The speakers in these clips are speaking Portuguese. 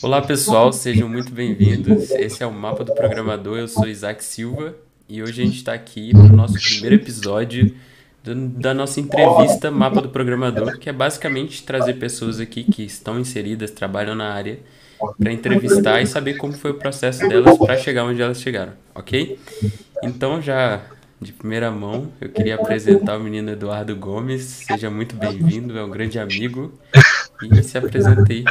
Olá pessoal, sejam muito bem-vindos. Esse é o Mapa do Programador. Eu sou Isaac Silva e hoje a gente está aqui para o nosso primeiro episódio do, da nossa entrevista Mapa do Programador, que é basicamente trazer pessoas aqui que estão inseridas, trabalham na área, para entrevistar e saber como foi o processo delas para chegar onde elas chegaram, ok? Então, já de primeira mão, eu queria apresentar o menino Eduardo Gomes. Seja muito bem-vindo, é um grande amigo. E se apresentei.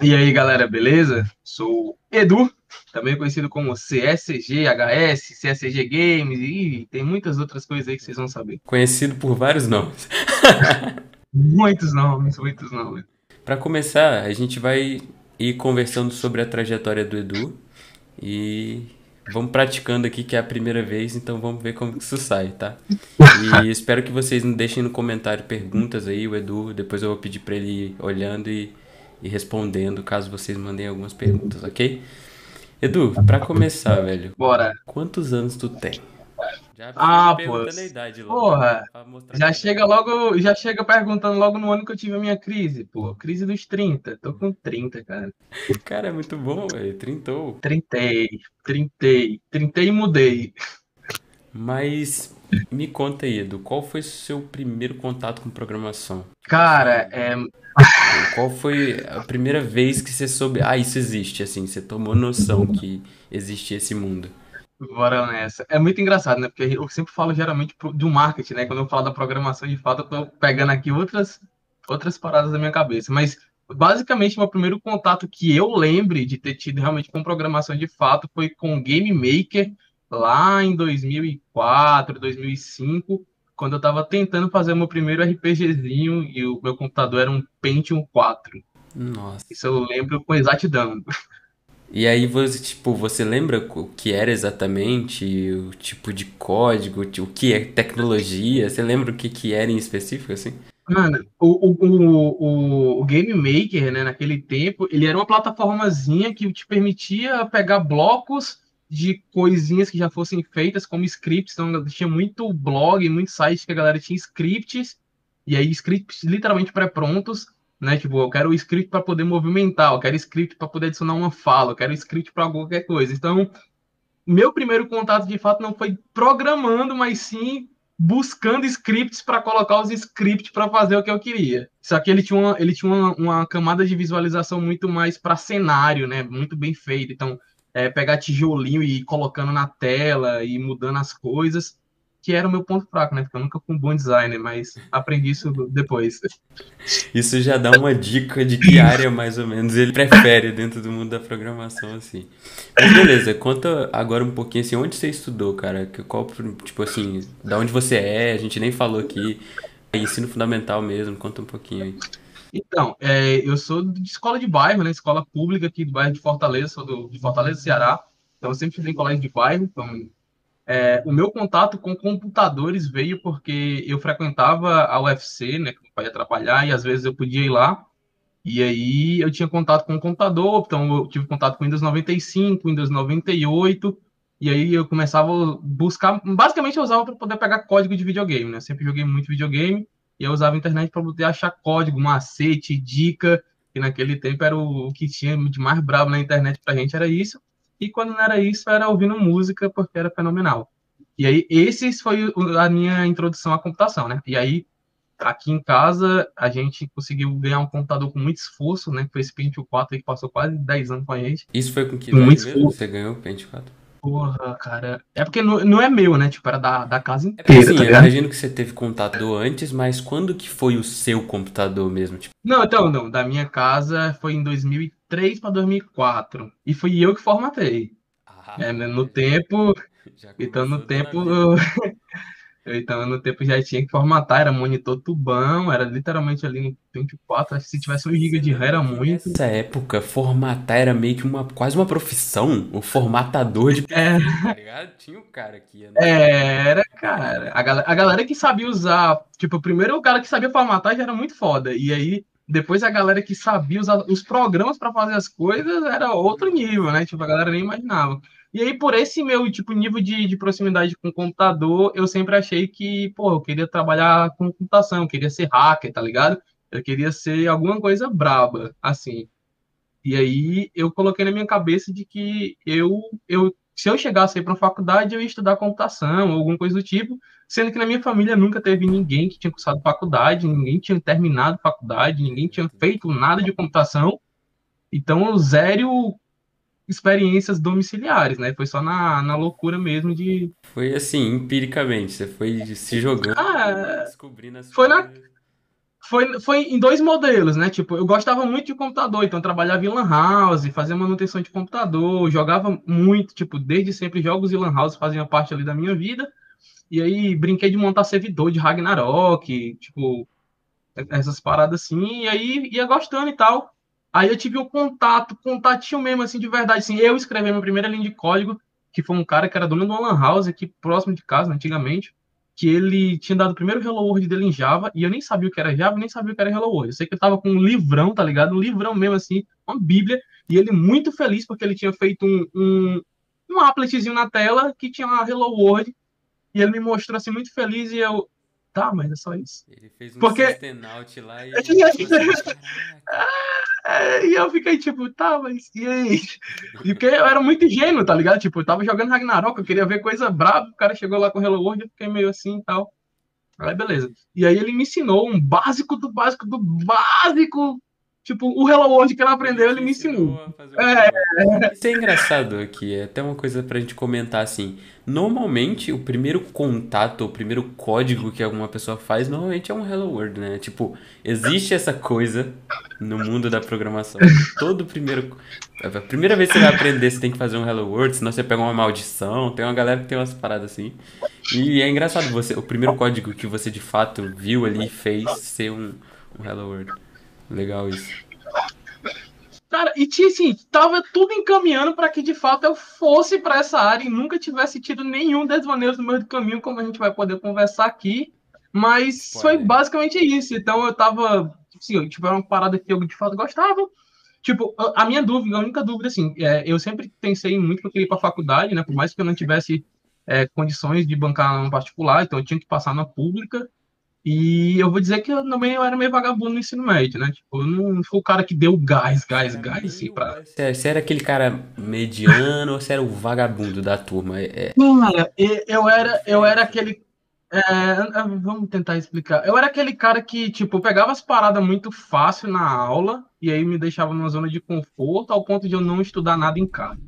E aí, galera, beleza? Sou Edu, também conhecido como CSG HS, CSG Games e tem muitas outras coisas aí que vocês vão saber. Conhecido por vários nomes. muitos nomes, muitos nomes. Para começar, a gente vai ir conversando sobre a trajetória do Edu e vamos praticando aqui que é a primeira vez, então vamos ver como isso sai, tá? E espero que vocês deixem no comentário perguntas aí, o Edu, depois eu vou pedir para ele ir olhando e e respondendo caso vocês mandem algumas perguntas, ok? Edu, para começar, velho. Bora. Quantos anos tu tem? Já ah, pô. Idade logo, porra. Já chega logo, já chega perguntando logo no ano que eu tive a minha crise, pô. Crise dos 30. Tô com 30, cara. Cara, é muito bom, velho. Trintou. Trintei, trintei, trintei e mudei. Mas me conta aí, Edu, qual foi o seu primeiro contato com programação? Cara, é, qual foi a primeira vez que você soube, ah, isso existe, assim, você tomou noção que existe esse mundo? Bora nessa. É muito engraçado, né? Porque eu sempre falo geralmente do marketing, né? Quando eu falo da programação, de fato, eu tô pegando aqui outras, outras paradas da minha cabeça. Mas, basicamente, meu primeiro contato que eu lembre de ter tido realmente com programação de fato foi com Game Maker, lá em 2004, 2005 quando eu estava tentando fazer o meu primeiro RPGzinho e o meu computador era um Pentium 4. Nossa. Isso eu lembro com exatidão. E aí você, tipo, você lembra o que era exatamente, o tipo de código, o que é tecnologia? Você lembra o que, que era em específico, assim? Mano, o, o, o, o Game Maker, né, naquele tempo, ele era uma plataformazinha que te permitia pegar blocos de coisinhas que já fossem feitas como scripts. Então, tinha muito blog, muito site que a galera tinha scripts, e aí scripts literalmente pré-prontos, né? Tipo, eu quero o script para poder movimentar, eu quero script para poder adicionar uma fala, eu quero script para qualquer coisa. Então, meu primeiro contato de fato não foi programando, mas sim buscando scripts para colocar os scripts para fazer o que eu queria. Só que ele tinha uma, ele tinha uma, uma camada de visualização muito mais para cenário, né? Muito bem feito. Então, é, pegar tijolinho e ir colocando na tela e mudando as coisas, que era o meu ponto fraco, né? Porque eu nunca fui um bom designer, mas aprendi isso depois. Isso já dá uma dica de que área mais ou menos ele prefere dentro do mundo da programação, assim. Mas beleza, conta agora um pouquinho assim, onde você estudou, cara? Qual, tipo assim, da onde você é, a gente nem falou aqui. Ensino fundamental mesmo, conta um pouquinho aí. Então, é, eu sou de escola de bairro, né? Escola pública aqui do bairro de Fortaleza, sou do, de Fortaleza, Ceará. Então, eu sempre fiz em colégio de bairro. Então, é, o meu contato com computadores veio porque eu frequentava a UFC, né? Que meu pai ia trabalhar e às vezes eu podia ir lá. E aí eu tinha contato com o computador, então eu tive contato com Windows 95, Windows 98. E aí eu começava a buscar, basicamente eu usava para poder pegar código de videogame, né? Eu sempre joguei muito videogame e eu usava a internet para poder achar código, macete, dica, que naquele tempo era o, que tinha de mais bravo na internet para a gente, era isso. E quando não era isso, era ouvindo música, porque era fenomenal. E aí, esse foi a minha introdução à computação, né? E aí, aqui em casa, a gente conseguiu ganhar um computador com muito esforço, né? Foi esse Pentium 4 aí que passou quase 10 anos com a gente. Isso foi com que muito esforço. você ganhou o Pentium 4? Porra, cara. É porque não, não é meu, né? Tipo, era da, da casa inteira. É assim, tá eu imagino que você teve computador antes, mas quando que foi o seu computador mesmo? Tipo... Não, então, não. Da minha casa foi em 2003 para 2004. E fui eu que formatei. Ah, é, no tempo. Então, no tempo. Então, no tempo já tinha que formatar, era monitor tubão, era literalmente ali no 24, acho que se tivesse um GB de RAM era muito. Nessa época, formatar era meio que uma, quase uma profissão, o formatador de é. tá ligado? Tinha um cara aqui. Né? É, era, cara. A galera, a galera que sabia usar, tipo, primeiro o cara que sabia formatar já era muito foda, e aí depois a galera que sabia usar os programas para fazer as coisas era outro nível, né? Tipo, a galera nem imaginava. E aí, por esse meu tipo nível de, de proximidade com o computador, eu sempre achei que, pô, eu queria trabalhar com computação, eu queria ser hacker, tá ligado? Eu queria ser alguma coisa braba, assim. E aí eu coloquei na minha cabeça de que eu, eu se eu chegasse para uma faculdade, eu ia estudar computação ou alguma coisa do tipo, sendo que na minha família nunca teve ninguém que tinha cursado faculdade, ninguém tinha terminado faculdade, ninguém tinha feito nada de computação. Então, zero experiências domiciliares, né? Foi só na, na loucura mesmo de. Foi assim, empiricamente, você foi se jogando, ah, descobrindo as foi coisas. Na... Foi, foi em dois modelos, né? Tipo, eu gostava muito de computador, então eu trabalhava em Lan House, fazia manutenção de computador, jogava muito, tipo, desde sempre jogos e Lan House faziam parte ali da minha vida. E aí brinquei de montar servidor de Ragnarok, tipo, essas paradas assim, e aí ia gostando e tal. Aí eu tive um contato, contatinho mesmo, assim, de verdade. Assim, eu escrevi minha primeira linha de código, que foi um cara que era dono de uma lan house aqui próximo de casa, antigamente, que ele tinha dado o primeiro Hello World dele em Java, e eu nem sabia o que era Java, nem sabia o que era Hello World. Eu sei que eu tava com um livrão, tá ligado? Um livrão mesmo, assim, uma bíblia, e ele muito feliz porque ele tinha feito um, um, um appletzinho na tela que tinha uma Hello World, e ele me mostrou, assim, muito feliz, e eu, tá, mas é só isso. Ele fez um porque... lá e... E eu fiquei tipo, tá, mas e aí? E porque eu era muito ingênuo, tá ligado? Tipo, eu tava jogando Ragnarok, eu queria ver coisa brava, o cara chegou lá com Hello World, eu fiquei meio assim e tal. Aí, beleza. E aí ele me ensinou um básico do básico do básico. Tipo, o Hello World que ele aprendeu, ele me ensinou. É. Isso é engraçado aqui, é até uma coisa pra gente comentar assim. Normalmente, o primeiro contato, o primeiro código que alguma pessoa faz, normalmente é um Hello World, né? Tipo, existe essa coisa no mundo da programação. Todo primeiro. A primeira vez que você vai aprender, você tem que fazer um Hello World, senão você pega uma maldição. Tem uma galera que tem umas paradas assim. E é engraçado você, o primeiro código que você de fato viu ali fez ser um, um Hello World. Legal isso. Cara, e tinha assim, tava tudo encaminhando para que de fato eu fosse para essa área e nunca tivesse tido nenhum desvaneio no meio do caminho, como a gente vai poder conversar aqui. Mas Pode. foi basicamente isso. Então eu tava, assim, tipo, era uma parada que eu de fato gostava. Tipo, a minha dúvida, a única dúvida, assim, é, eu sempre pensei muito que eu queria ir pra faculdade, né? Por mais que eu não tivesse é, condições de bancar um particular, então eu tinha que passar na pública. E eu vou dizer que eu também eu era meio vagabundo no ensino médio, né? Tipo, eu não fui o cara que deu gás, gás, gás, assim, pra... Você era aquele cara mediano ou você era o vagabundo da turma? É... Não, cara, eu era, eu era aquele... É, vamos tentar explicar. Eu era aquele cara que, tipo, pegava as paradas muito fácil na aula e aí me deixava numa zona de conforto ao ponto de eu não estudar nada em casa.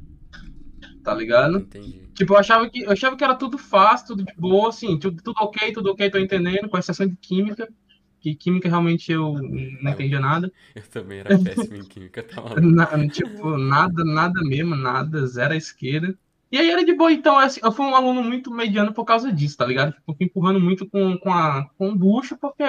Tá ligado? Entendi. Tipo, eu achava que, eu achava que era tudo fácil, tudo de boa, assim, tudo, tudo ok, tudo ok, tô entendendo, com exceção de química, que química realmente eu não entendia nada. Eu também era péssimo em química, tá maluco. Na, tipo, nada, nada mesmo, nada, zero à esquerda. E aí era de boa, então assim, eu fui um aluno muito mediano por causa disso, tá ligado? Tipo, empurrando muito com, com, a, com o bucho, porque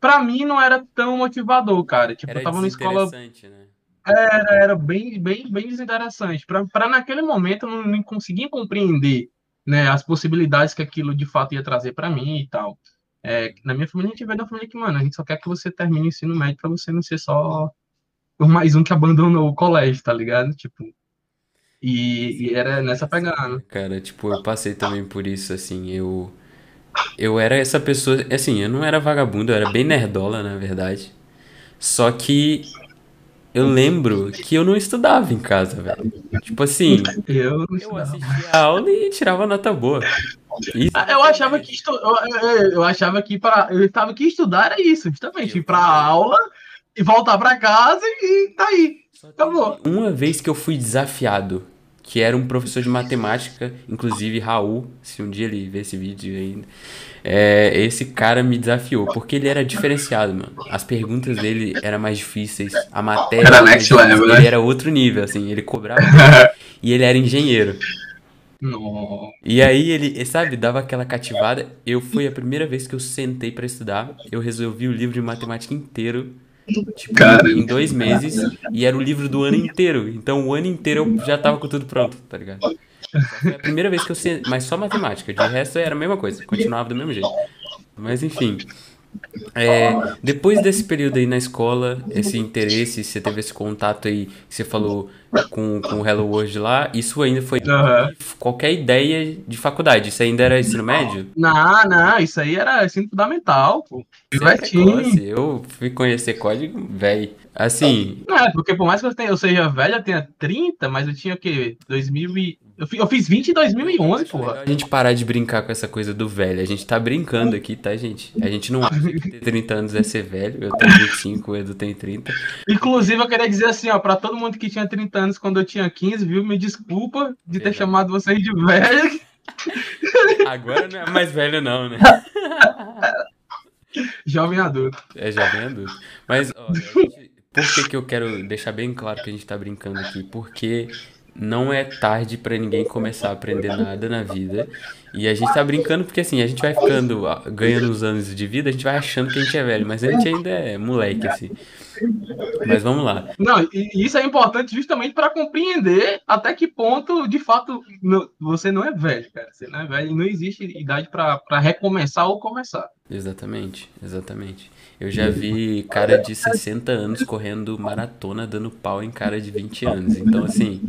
pra mim não era tão motivador, cara. Tipo, era eu tava na escola. Né? Era, era bem, bem, bem desinteressante. Para naquele momento eu não, conseguia compreender né, as possibilidades que aquilo de fato ia trazer para mim e tal. É, na minha família, a gente veio da família que, mano, a gente só quer que você termine o ensino médio para você não ser só mais um que abandonou o colégio, tá ligado? Tipo. E, e era nessa pegada. Cara, tipo, eu passei também por isso, assim, eu. Eu era essa pessoa. Assim, eu não era vagabundo, eu era bem nerdola, na verdade. Só que eu lembro que eu não estudava em casa, velho. Tipo assim, eu, eu assistia a aula e tirava nota boa. Isso eu achava que estu... eu, eu achava que para eu estava que estudar era isso, justamente, ir para aula e voltar para casa e tá aí. Acabou. Uma vez que eu fui desafiado, que era um professor de matemática, inclusive Raul, se um dia ele ver esse vídeo ainda. É, esse cara me desafiou, porque ele era diferenciado, mano. As perguntas dele eram mais difíceis, a matéria era next level, né? ele era outro nível, assim, ele cobrava e ele era engenheiro. Não. E aí ele, sabe, dava aquela cativada. Eu foi a primeira vez que eu sentei para estudar, eu resolvi o livro de matemática inteiro. Tipo, cara. em dois meses, e era o livro do ano inteiro. Então o ano inteiro eu já tava com tudo pronto, tá ligado? Foi a primeira vez que eu sei, mas só matemática. De resto era a mesma coisa, continuava do mesmo jeito. Mas enfim. É, depois desse período aí na escola, esse interesse, você teve esse contato aí, você falou com, com o Hello World lá, isso ainda foi uhum. qualquer ideia de faculdade? Isso ainda era ensino médio? Não, não, isso aí era ensino fundamental, pô. É eu fui conhecer código, velho. Assim. Não, é, porque por mais que eu, tenha, eu seja velho, eu tenha 30, mas eu tinha o quê? 2000 e... eu, fiz, eu fiz 20 em 2011, porra. A gente parar de brincar com essa coisa do velho. A gente tá brincando aqui, tá, gente? A gente não acha que ter 30 anos é ser velho. Eu tenho 25, o Edu tem 30. Inclusive, eu queria dizer assim, ó, pra todo mundo que tinha 30 anos quando eu tinha 15, viu? Me desculpa de ter chamado vocês de velho. Agora não é mais velho, não, né? jovem adulto. É jovem adulto. Mas, ó, gente, por que, que eu quero deixar bem claro que a gente tá brincando aqui? Porque não é tarde para ninguém começar a aprender nada na vida. E a gente tá brincando porque assim, a gente vai ficando, ganhando os anos de vida, a gente vai achando que a gente é velho, mas a gente ainda é moleque, assim. Mas vamos lá. Não, e isso é importante justamente para compreender até que ponto, de fato, você não é velho, cara. Você não é velho e não existe idade para recomeçar ou começar. Exatamente, exatamente. Eu já vi cara de 60 anos correndo maratona, dando pau em cara de 20 anos. Então, assim,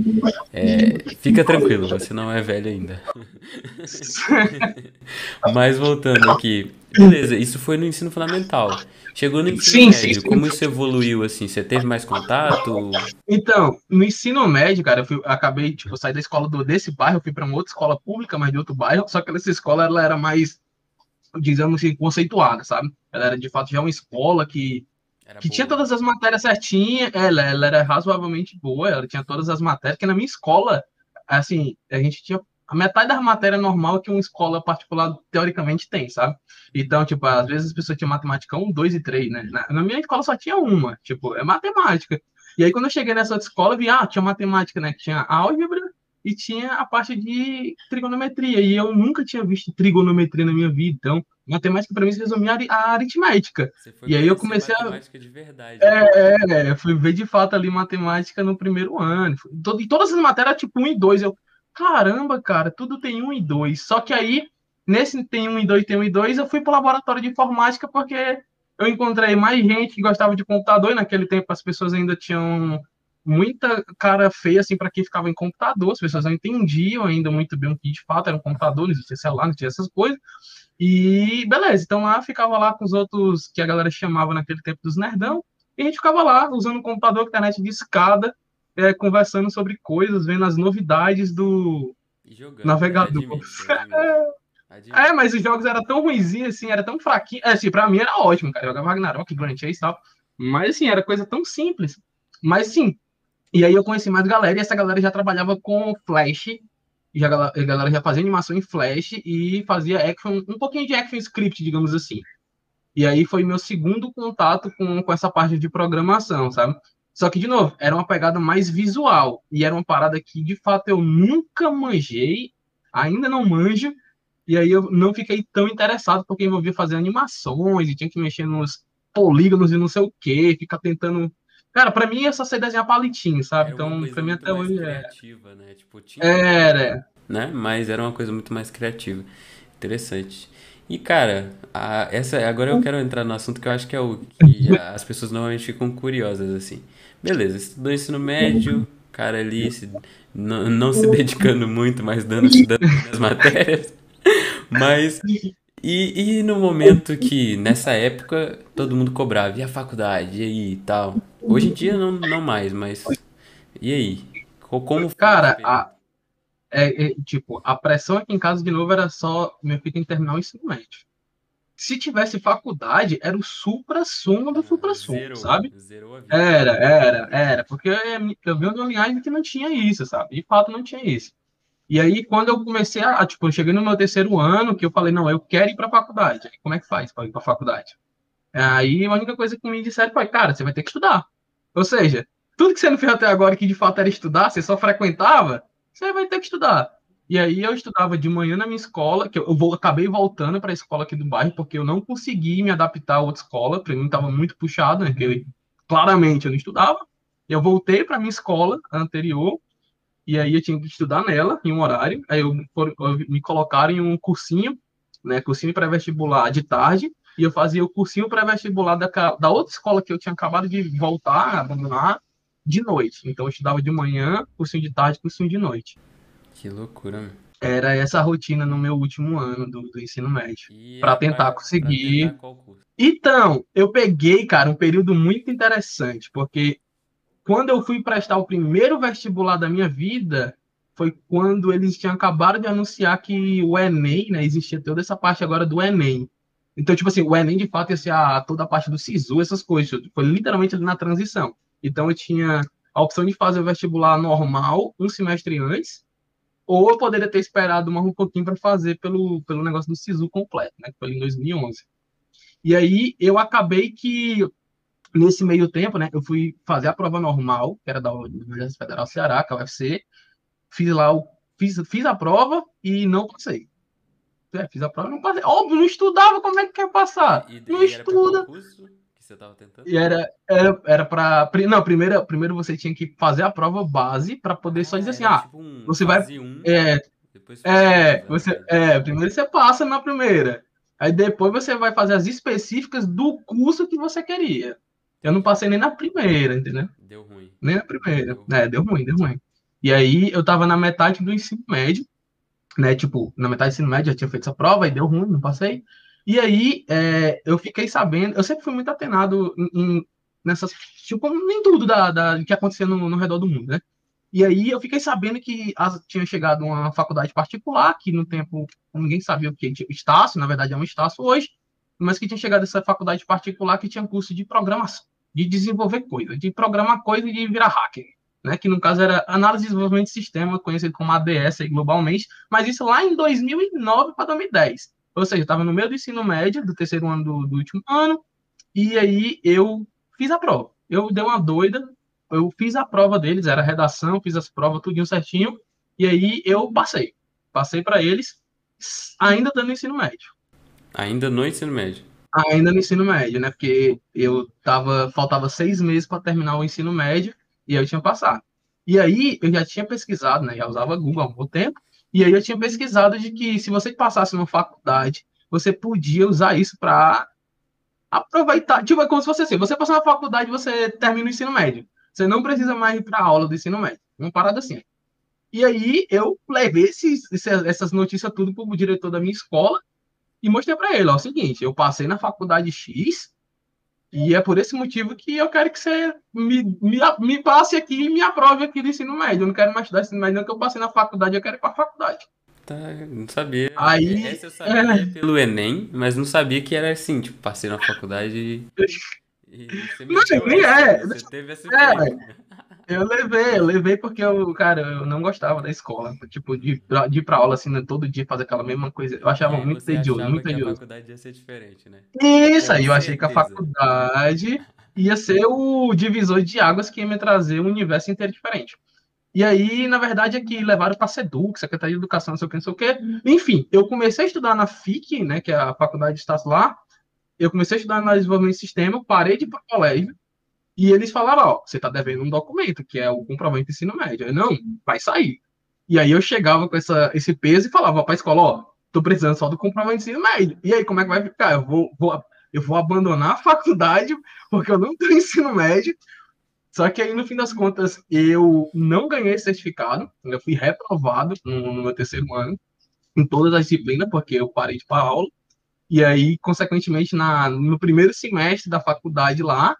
é, fica tranquilo, você não é velho ainda. Mas voltando aqui. Beleza, isso foi no ensino fundamental. Chegou no ensino sim, médio, sim, como isso evoluiu, assim? Você teve mais contato? Então, no ensino médio, cara, eu fui, acabei, tipo, sair da escola do, desse bairro, eu fui para uma outra escola pública, mas de outro bairro, só que essa escola, ela era mais, digamos assim, conceituada, sabe? Ela era, de fato, já uma escola que, que tinha todas as matérias certinhas, ela, ela era razoavelmente boa, ela tinha todas as matérias, que na minha escola, assim, a gente tinha a metade das matérias normal que uma escola particular teoricamente tem, sabe? Então, tipo, às vezes as pessoas tinham matemática 1, 2 e 3, né? Na, minha escola só tinha uma, tipo, é matemática. E aí, quando eu cheguei nessa outra escola, eu vi, ah, tinha matemática, né? Tinha álgebra e tinha a parte de trigonometria. E eu nunca tinha visto trigonometria na minha vida. Então, matemática para mim se resumia a aritmética. e aí eu comecei a. Matemática de verdade. É, né? é, fui ver de fato ali matemática no primeiro ano. E todas as matérias, tipo, 1 e 2. Eu, caramba, cara, tudo tem 1 e 2. Só que aí Nesse tem um e dois, tem um e dois, eu fui para o laboratório de informática porque eu encontrei mais gente que gostava de computador e naquele tempo as pessoas ainda tinham muita cara feia assim para quem ficava em computador, as pessoas não entendiam ainda muito bem o que de fato era um computador, não existia celular, não tinha essas coisas. E beleza, então lá ficava lá com os outros que a galera chamava naquele tempo dos nerdão, e a gente ficava lá usando o computador, internet de escada, é, conversando sobre coisas, vendo as novidades do jogando, navegador. Né? É, mas os jogos eram tão ruinzinhos, assim, era tão fraquinho. É, assim, pra mim era ótimo, cara. Jogava Ragnarok, Grand Chase e tal. Mas, assim, era coisa tão simples. Mas, sim. E aí eu conheci mais galera, e essa galera já trabalhava com Flash. E galera, a galera já fazia animação em Flash e fazia action, um pouquinho de action script, digamos assim. E aí foi meu segundo contato com, com essa parte de programação, sabe? Só que, de novo, era uma pegada mais visual. E era uma parada que, de fato, eu nunca manjei, ainda não manjo, e aí eu não fiquei tão interessado porque envolvia fazer animações e tinha que mexer nos polígonos e não sei o que, ficar tentando. Cara, pra mim é só ser desenhar palitinho, sabe? então, pra mim até hoje é. Criativa, né? Tipo, tinha... Era. Né? Mas era uma coisa muito mais criativa. Interessante. E, cara, a, essa, agora eu quero entrar no assunto que eu acho que é o que as pessoas normalmente ficam curiosas, assim. Beleza, estudou ensino médio, cara ali se, não, não se dedicando muito, mas dando, as matérias. Mas. E, e no momento que, nessa época, todo mundo cobrava, e a faculdade, e aí e tal? Hoje em dia não, não mais, mas. E aí? Como Cara, a, é, é, tipo, a pressão aqui em casa de novo era só meu filho terminar o ensino médio. Se tivesse faculdade, era o supra-sumo do supra-sumo, sabe? Era, era, era. Porque eu, eu vi uma linhagem que não tinha isso, sabe? De fato, não tinha isso. E aí, quando eu comecei a, tipo, eu cheguei no meu terceiro ano, que eu falei, não, eu quero ir para faculdade. Aí, como é que faz para ir para a faculdade? Aí, a única coisa que me disseram foi, cara, você vai ter que estudar. Ou seja, tudo que você não fez até agora, que de fato era estudar, você só frequentava, você vai ter que estudar. E aí, eu estudava de manhã na minha escola, que eu, vou, acabei voltando para a escola aqui do bairro, porque eu não consegui me adaptar a outra escola, para mim estava muito puxado, né? Claramente eu não estudava. Eu voltei para minha escola anterior, e aí eu tinha que estudar nela, em um horário. Aí eu, eu me colocaram em um cursinho, né, cursinho pré-vestibular de tarde, e eu fazia o cursinho pré-vestibular da, da outra escola que eu tinha acabado de voltar, abandonar, de noite. Então eu estudava de manhã, cursinho de tarde, cursinho de noite. Que loucura, Era essa rotina no meu último ano do, do ensino médio. Para tentar conseguir. Pra tentar então, eu peguei, cara, um período muito interessante, porque quando eu fui prestar o primeiro vestibular da minha vida, foi quando eles tinham acabado de anunciar que o Enem, né? Existia toda essa parte agora do Enem. Então, tipo assim, o Enem de fato ia ser a, toda a parte do SISU, essas coisas. Foi literalmente ali na transição. Então, eu tinha a opção de fazer o vestibular normal um semestre antes, ou eu poderia ter esperado mais um pouquinho para fazer pelo, pelo negócio do SISU completo, né? Que foi em 2011. E aí eu acabei que nesse meio tempo, né, eu fui fazer a prova normal, que era da Universidade Federal Ceará, que é a UFC, fiz lá o fiz, fiz a prova e não passei. É, fiz a prova e não passei. Óbvio, não estudava, como é que quer passar? E, não e estuda. que você tava tentando? E era, era, era pra. Não, primeiro, primeiro você tinha que fazer a prova base para poder ah, só dizer assim: ah, tipo um, você vai. Um, é, é, você, é, primeiro você passa na primeira. Aí depois você vai fazer as específicas do curso que você queria. Eu não passei nem na primeira, entendeu? Deu ruim. Nem na primeira. Deu, é, deu ruim, deu ruim. E aí eu tava na metade do ensino médio, né? Tipo, na metade do ensino médio já tinha feito essa prova e deu ruim, não passei. E aí é, eu fiquei sabendo, eu sempre fui muito atenado em, em, nessas, tipo, nem tudo da, da que acontecia no, no redor do mundo, né? E aí eu fiquei sabendo que as, tinha chegado uma faculdade particular, que no tempo ninguém sabia o que tipo Estácio, na verdade é um Estácio hoje, mas que tinha chegado essa faculdade particular que tinha curso de programação, de desenvolver coisa, de programar coisa e de virar hacker, né? Que no caso era análise e desenvolvimento de sistema, conhecido como ADS globalmente, mas isso lá em 2009 para 2010. Ou seja, estava no meio do ensino médio, do terceiro ano do, do último ano, e aí eu fiz a prova. Eu dei uma doida, eu fiz a prova deles, era redação, fiz as provas tudinho certinho, e aí eu passei. Passei para eles, ainda dando ensino médio. Ainda no ensino médio? Ainda no ensino médio, né? Porque eu tava, faltava seis meses para terminar o ensino médio e eu tinha passado. E aí eu já tinha pesquisado, né? Já usava Google há muito tempo, e aí eu tinha pesquisado de que se você passasse numa faculdade, você podia usar isso para aproveitar. Tipo, é como se fosse assim: você passar na faculdade, você termina o ensino médio. Você não precisa mais ir para aula do ensino médio. Uma parada assim. E aí eu levei esses, essas notícias tudo para o diretor da minha escola e mostrei para ele, ó, o seguinte, eu passei na faculdade X e é por esse motivo que eu quero que você me, me, me passe aqui e me aprove aqui do ensino médio. Eu não quero mais estudar ensino médio, não, que eu passei na faculdade, eu quero ir para a faculdade. Tá, não sabia. Aí, Essa eu sabia é... pelo Enem, mas não sabia que era assim, tipo, passei na faculdade e não, nem é. Você teve essa é, eu levei, eu levei porque eu, cara, eu não gostava da escola. Tipo, de, de ir pra aula assim, né, todo dia fazer aquela mesma coisa. Eu achava é, muito tedioso, muito tedioso. a faculdade ia ser diferente, né? Isso, aí eu achei que a faculdade ia ser o divisor de águas que ia me trazer um universo inteiro diferente. E aí, na verdade, é que levaram para a SEDUC, Secretaria de Educação, não sei o que, não sei o que. Enfim, eu comecei a estudar na FIC, né, que é a faculdade de Estácio lá, eu comecei a estudar análise de desenvolvimento de sistema, parei de ir para o colégio, e eles falaram, ó, você está devendo um documento, que é o comprovante de ensino médio. Eu, não, vai sair. E aí eu chegava com essa, esse peso e falava para a escola, ó, tô precisando só do comprovante de ensino médio. E aí, como é que vai ficar? Eu vou, vou, eu vou abandonar a faculdade, porque eu não tenho ensino médio. Só que aí, no fim das contas, eu não ganhei certificado, eu fui reprovado no, no meu terceiro ano, em todas as disciplinas, porque eu parei de para aula. E aí, consequentemente, na, no primeiro semestre da faculdade lá,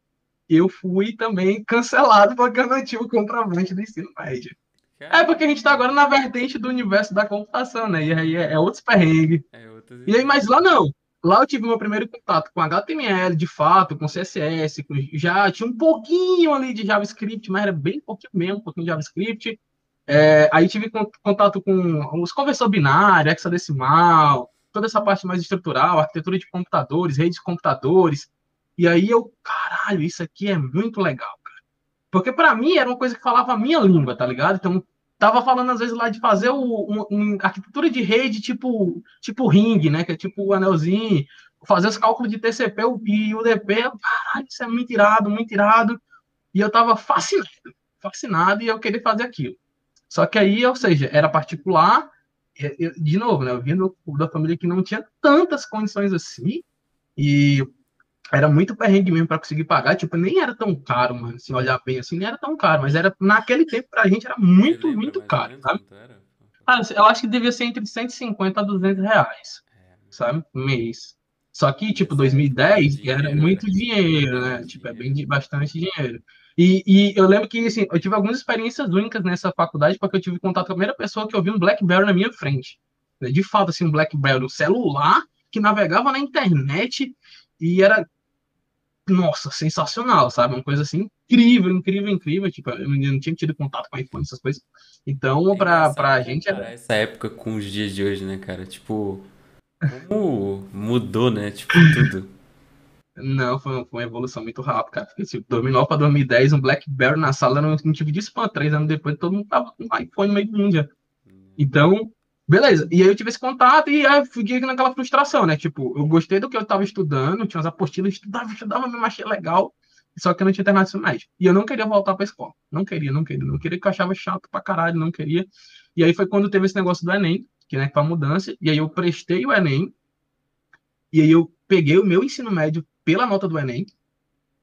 eu fui também cancelado porque eu não tinha o comprovante do ensino médio. É porque a gente está agora na vertente do universo da computação, né? E aí é, é outros perrengues. É outros... E aí, mas lá não. Lá eu tive meu primeiro contato com HTML, de fato, com CSS, com, já tinha um pouquinho ali de JavaScript, mas era bem pouquinho mesmo, um pouquinho de JavaScript. É, aí tive contato com os conversor binário, hexadecimal, toda essa parte mais estrutural, arquitetura de computadores, redes de computadores. E aí eu, caralho, isso aqui é muito legal, cara. Porque para mim era uma coisa que falava a minha língua, tá ligado? Então, tava falando às vezes lá de fazer uma um, arquitetura de rede tipo tipo ring, né, que é tipo o anelzinho, fazer os cálculos de TCP e UDP, caralho, isso é muito irado, muito irado. E eu tava fascinado, fascinado e eu queria fazer aquilo. Só que aí, ou seja, era particular, de novo, né, eu vim da família que não tinha tantas condições assim, e era muito perrengue mesmo para conseguir pagar, tipo, nem era tão caro, mano, se olhar bem assim, nem era tão caro, mas era, naquele tempo pra gente era muito, muito caro, sabe? Ah, eu acho que devia ser entre 150 a 200 reais, sabe? Mês. Só que, tipo, 2010 era muito dinheiro, né? Tipo, é bem bastante dinheiro. E, e, eu lembro que, assim, eu tive algumas experiências únicas nessa faculdade, porque eu tive contato com a primeira pessoa que eu vi um BlackBerry na minha frente. De fato, assim, um BlackBerry, um celular que navegava na internet e era, nossa, sensacional, sabe? Uma coisa assim, incrível, incrível, incrível. Tipo, eu não tinha tido contato com iPhone, essas coisas. Então, é pra, pra gente era... Essa época com os dias de hoje, né, cara? Tipo, como mudou, né? Tipo, tudo. Não, foi, foi uma evolução muito rápida, cara. Porque, tipo, 2009 para 2010, um BlackBerry na sala era um motivo de spam. Três anos depois, todo mundo tava com um iPhone no meio do mundo já. Então, beleza. E aí eu tive esse contato e aí fiquei naquela frustração, né? Tipo, eu gostei do que eu tava estudando, tinha umas apostilas, estudava, estudava, me achei legal. Só que eu não tinha terminado médio. E eu não queria voltar pra escola. Não queria, não queria. Não queria, que eu achava chato pra caralho, não queria. E aí foi quando teve esse negócio do Enem, que né, pra mudança. E aí eu prestei o Enem. E aí eu peguei o meu ensino médio pela nota do Enem.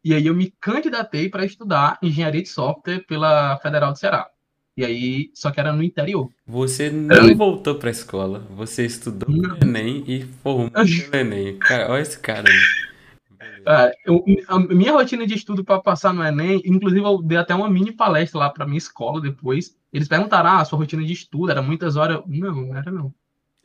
E aí eu me candidatei para estudar engenharia de software pela Federal do Ceará. E aí, só que era no interior. Você não voltou para a escola, você estudou no Enem e formou no Enem. Cara, olha esse cara. Cara, eu, a minha rotina de estudo para passar no Enem, inclusive eu dei até uma mini palestra lá para minha escola depois. Eles perguntaram: ah, sua rotina de estudo era muitas horas? Não, não era não.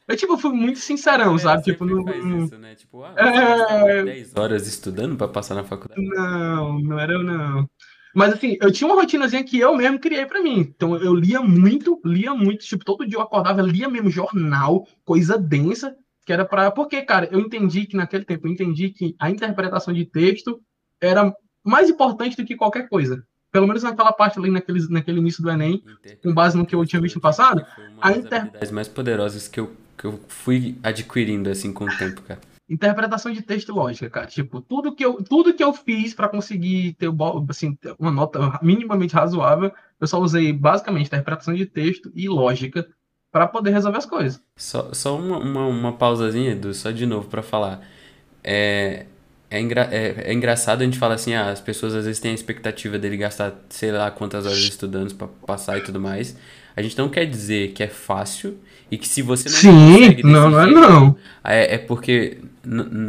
Eu, tipo, fui muito sincerão, é, sabe? Tipo, não. Isso, né? Tipo, ah, é... 10 horas estudando para passar na faculdade. Não, não era eu, não. Mas assim, eu tinha uma rotinazinha que eu mesmo criei para mim. Então eu lia muito, lia muito, tipo, todo dia eu acordava, lia mesmo jornal, coisa densa, que era para Porque, cara, eu entendi que naquele tempo, eu entendi que a interpretação de texto era mais importante do que qualquer coisa. Pelo menos naquela parte ali, naquele, naquele início do Enem, com base no que eu tinha visto no passado. Foi uma das a inter... mais poderosas que eu que eu fui adquirindo assim com o tempo, cara? Interpretação de texto lógica, cara. Tipo, tudo que eu, tudo que eu fiz para conseguir ter assim, uma nota minimamente razoável, eu só usei basicamente interpretação de texto e lógica para poder resolver as coisas. Só, só uma, uma, uma pausazinha, Edu, só de novo para falar. É, é, engra, é, é, engraçado a gente falar assim, ah, as pessoas às vezes têm a expectativa dele gastar sei lá quantas horas estudando para passar e tudo mais. A gente não quer dizer que é fácil e que se você não Sim, consegue não, não é não. É, é porque.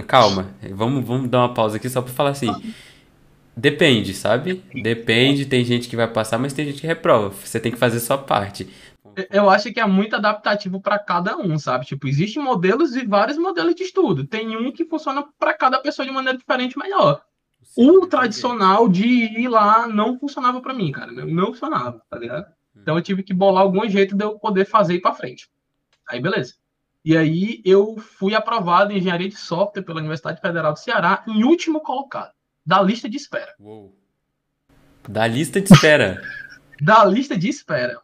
Calma, vamos, vamos dar uma pausa aqui só pra falar assim. Depende, sabe? Depende, tem gente que vai passar, mas tem gente que reprova. Você tem que fazer sua parte. Eu acho que é muito adaptativo para cada um, sabe? Tipo, existem modelos e vários modelos de estudo. Tem um que funciona para cada pessoa de maneira diferente melhor. o tradicional de ir lá não funcionava para mim, cara. Não funcionava, tá ligado? Então eu tive que bolar algum jeito de eu poder fazer ir para frente. Aí beleza. E aí eu fui aprovado em engenharia de software pela Universidade Federal do Ceará em último colocado da lista de espera. Uou. Da lista de espera. da lista de espera.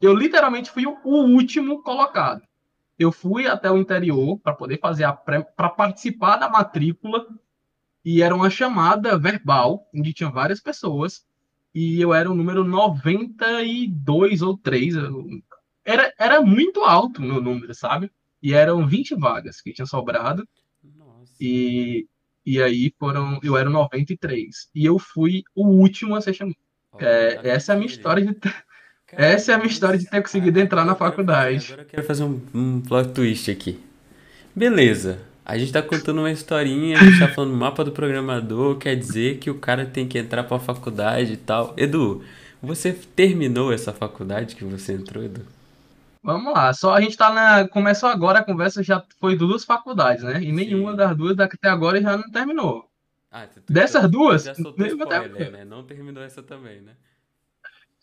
Eu literalmente fui o último colocado. Eu fui até o interior para poder fazer a pré, para participar da matrícula e era uma chamada verbal onde tinha várias pessoas e eu era o número 92 ou 3. Era, era muito alto o meu número, sabe? E eram 20 vagas que tinha sobrado. Nossa. E, e aí foram. Eu era 93. E eu fui o último a ser chamado. é, essa é a minha história de. Cara, essa é a minha história de ter conseguido entrar na faculdade. Agora eu quero fazer um, um plot twist aqui. Beleza. A gente tá contando uma historinha, a gente tá falando mapa do programador, quer dizer que o cara tem que entrar pra faculdade e tal. Edu, você terminou essa faculdade que você entrou, Edu? Vamos lá, só a gente tá na. Começou agora, a conversa já foi duas faculdades, né? E nenhuma Sim. das duas até agora já não terminou. Ah, tu, tu, Dessas duas. Já soltou spoiler, né? Não terminou essa também, né?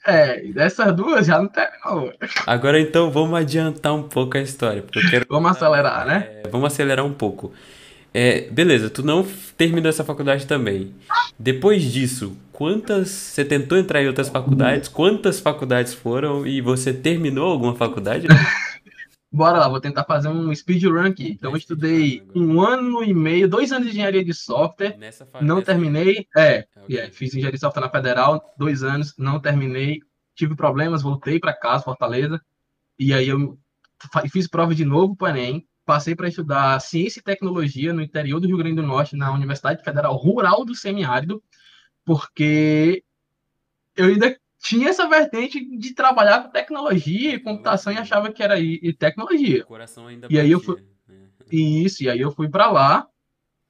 É, dessas duas já não terminou. Agora então vamos adiantar um pouco a história. Porque eu quero... Vamos acelerar, né? É, vamos acelerar um pouco. É, beleza, tu não terminou essa faculdade também. Depois disso, quantas. Você tentou entrar em outras faculdades? Quantas faculdades foram e você terminou alguma faculdade? Bora lá, vou tentar fazer um speedrun aqui. Então, eu estudei um ano e meio, dois anos de engenharia de software. Não terminei. É, okay. yeah, fiz engenharia de software na Federal, dois anos, não terminei. Tive problemas, voltei para casa, Fortaleza. E aí eu fiz prova de novo para Enem. Passei para estudar ciência e tecnologia no interior do Rio Grande do Norte, na Universidade Federal Rural do Semiárido, porque eu ainda tinha essa vertente de trabalhar com tecnologia e computação e achava que era e, e tecnologia. O coração ainda E aí eu batia, fui- né? Isso, e aí eu fui pra lá,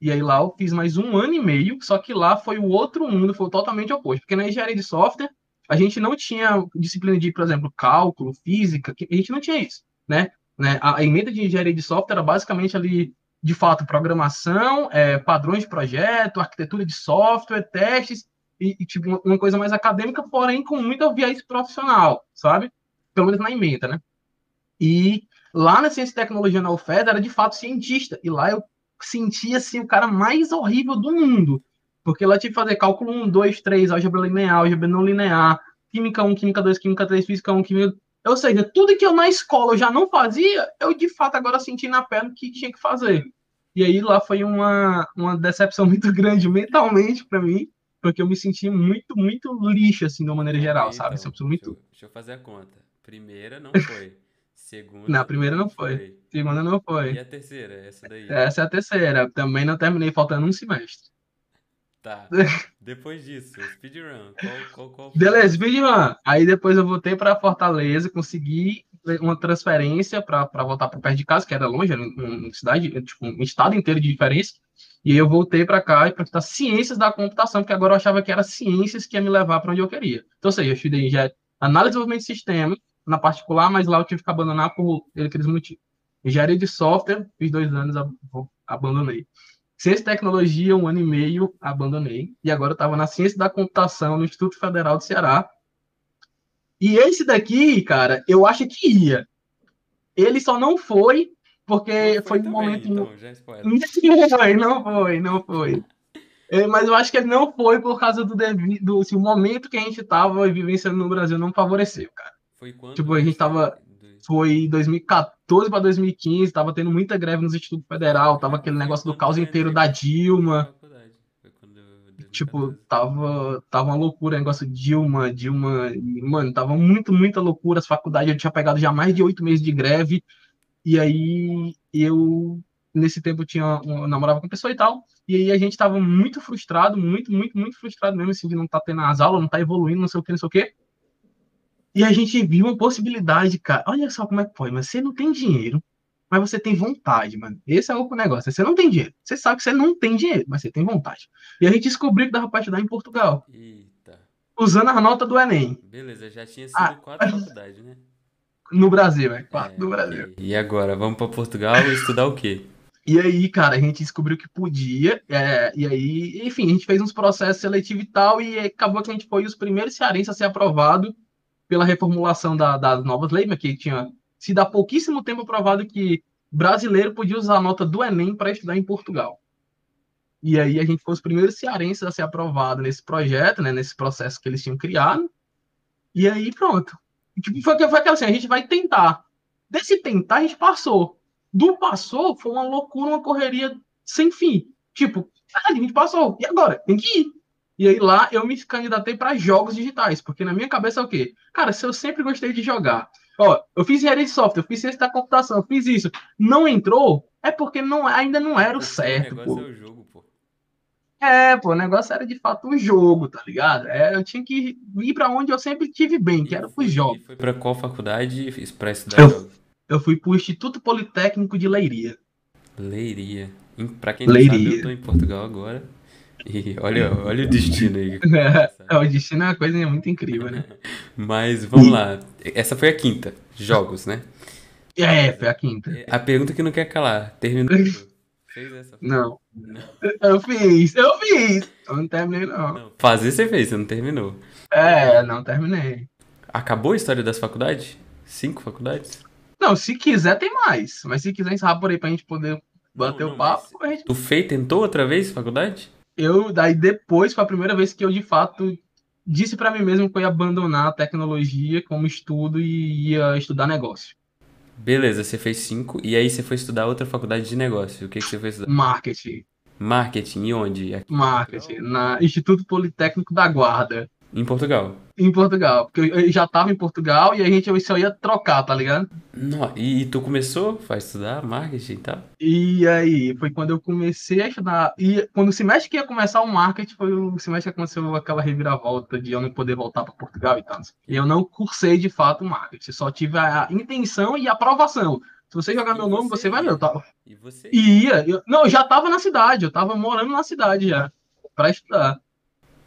e aí lá eu fiz mais um ano e meio, só que lá foi o outro mundo, foi totalmente oposto, porque na engenharia de software a gente não tinha disciplina de, por exemplo, cálculo, física, a gente não tinha isso, né? né? A, a emenda de engenharia de software era basicamente ali, de fato, programação, é, padrões de projeto, arquitetura de software, testes, e, e, tipo, uma- coisa mais acadêmica, porém com muita viés profissional, sabe? Pelo menos na emenda, né? E lá na Ciência e Tecnologia na UFED era de fato cientista. E lá eu sentia assim, o cara mais horrível do mundo. Porque lá tive que fazer cálculo 1, 2, 3, álgebra linear, álgebra não linear, química 1, química 2, química 3, física 1, química. Ou seja, tudo que eu na escola eu já não fazia, eu de fato agora senti na pele que tinha que fazer. E aí lá foi uma, uma decepção muito grande mentalmente para mim, porque eu me senti muito, muito lixo, assim, de uma maneira geral, Então, sabe? Assim, eu sou muito. Deixa, eu- deixa eu fazer a conta. Primeira não foi. Segunda. Na primeira não foi. Segunda não foi. E a terceira? Essa daí. Essa é a terceira. Também não terminei faltando um semestre. Tá. Depois disso, speedrun. Qual, qual, qual? Beleza, speedrun. Aí depois eu voltei para Fortaleza, consegui uma transferência para voltar para perto de casa, que era longe, era uma cidade, tipo, um estado inteiro de diferença. E eu voltei para cá para estudar ciências da computação, porque agora eu achava que era ciências que ia me levar para onde eu queria. Então, ou seja, eu estudei já análise e desenvolvimento de sistema, na particular, mas lá eu tive que abandonar por aqueles motivos. Engenharia de software, fiz dois anos, ab- abandonei. Ciência e tecnologia, um ano e meio, abandonei. E agora eu estava na ciência da computação no Instituto Federal do Ceará. E esse daqui, cara, eu acho que ia. Ele só não foi porque Não foi um também, momento. Então. Não foi, não foi, não foi. É, mas eu acho que ele não foi por causa do, devido, do assim, o momento que a gente estava vivenciando no Brasil não favoreceu, cara. Foi quando Tipo, a gente você- tava- do- Foi 2014 para 2015, tava tendo muita greve nos institutos federal, tava aquele Foi negócio do caos inteiro da Dilma. Tipo, 2014. tava, tava uma loucura o negócio Dilma, Dilma. Mano, tava muito, muita loucura. As faculdades eu tinha pegado já mais de oito meses de greve. E aí eu, nesse tempo, eu tinha, eu namorava com pessoa e tal. E aí a gente tava muito frustrado, muito, muito, muito frustrado mesmo, assim, de não tá tendo as aulas, não tá evoluindo, não sei o que, não sei o que. E a gente viu uma possibilidade, cara. Olha só como é que foi, mas você não tem dinheiro, mas você tem vontade, mano. Esse é o negócio. Você não tem dinheiro. Você sabe que você não tem dinheiro, mas você tem vontade. E a gente descobriu que dava pra estudar em Portugal, Eita. usando a nota do Enem, Beleza, já tinha sido Ah. quatro faculdades, né? no Brasil, é quatro É, do Brasil. E, agora, vamos pra Portugal estudar o quê? E aí, cara, a gente descobriu que podia, é, e aí, enfim, a gente fez uns processos seletivos e tal, e acabou que a gente foi os primeiros cearenses a ser aprovado pela reformulação da- das novas leis, mas que tinha sido há pouquíssimo tempo aprovado que brasileiro podia usar a nota do Enem para estudar em Portugal. E aí a gente foi os primeiros cearenses a ser aprovado nesse projeto, né, nesse processo que eles tinham criado. E aí pronto. Tipo, foi, foi aquela assim, a gente vai tentar. Desse tentar, a gente passou. Do passou, foi uma loucura, uma correria sem fim. Tipo, ah, a gente passou. E agora? Tem que ir. E aí lá eu me candidatei para jogos digitais, porque na minha cabeça é o quê? Cara, se eu sempre gostei de jogar. Ó, eu fiz engenharia de software, eu fiz ciência da computação, eu fiz isso. Não entrou, é porque não, ainda não era o certo, O negócio pô. é o jogo, pô. É, pô, o negócio era de fato um jogo, tá ligado? É, eu tinha que ir para onde eu sempre tive bem, que E era jogos. E foi pra qual faculdade pra estudar Eu- jogos? Eu fui pro Instituto Politécnico de Leiria. Leiria. Pra quem não sabe, Leiria. eu tô em Portugal agora. E olha, olha o destino aí. É, o destino é uma coisa muito incrível, né? Mas vamos lá. Essa foi a quinta. Jogos, né? É, foi a quinta. A pergunta que não quer calar. Terminou? Fez essa? Não, Não. eu fiz, eu fiz. Eu não terminei, não. Não. Fazer você fez, você não terminou. É, não terminei. Acabou a história das faculdades? Cinco faculdades? Não, se quiser tem mais. Mas se quiser encerrar por aí pra gente poder bater Não, o papo, a gente... Tu fez, tentou outra vez faculdade? Eu, daí depois foi a primeira vez que eu de fato disse pra mim mesmo que eu ia abandonar a tecnologia como estudo e ia estudar negócio. Beleza, você fez cinco e aí você foi estudar outra faculdade de negócio. O que que você foi estudar? Marketing. Marketing, e onde? Aqui. Marketing. Na Instituto Politécnico da Guarda. Em Portugal. Em Portugal. Porque eu já tava em Portugal e a gente só ia trocar, tá ligado? Não, e, e tu começou a estudar marketing e tal? E aí, foi quando eu comecei a estudar. E quando o semestre que ia começar o marketing, foi o semestre que aconteceu aquela reviravolta de eu não poder voltar para Portugal e tal. E eu não cursei de fato o marketing, só tive a intenção e a aprovação. Se você jogar e meu nome, você vai ver. Eu tava... E você? Ia. Eu... Não, eu já tava na cidade, eu tava morando na cidade já, para estudar.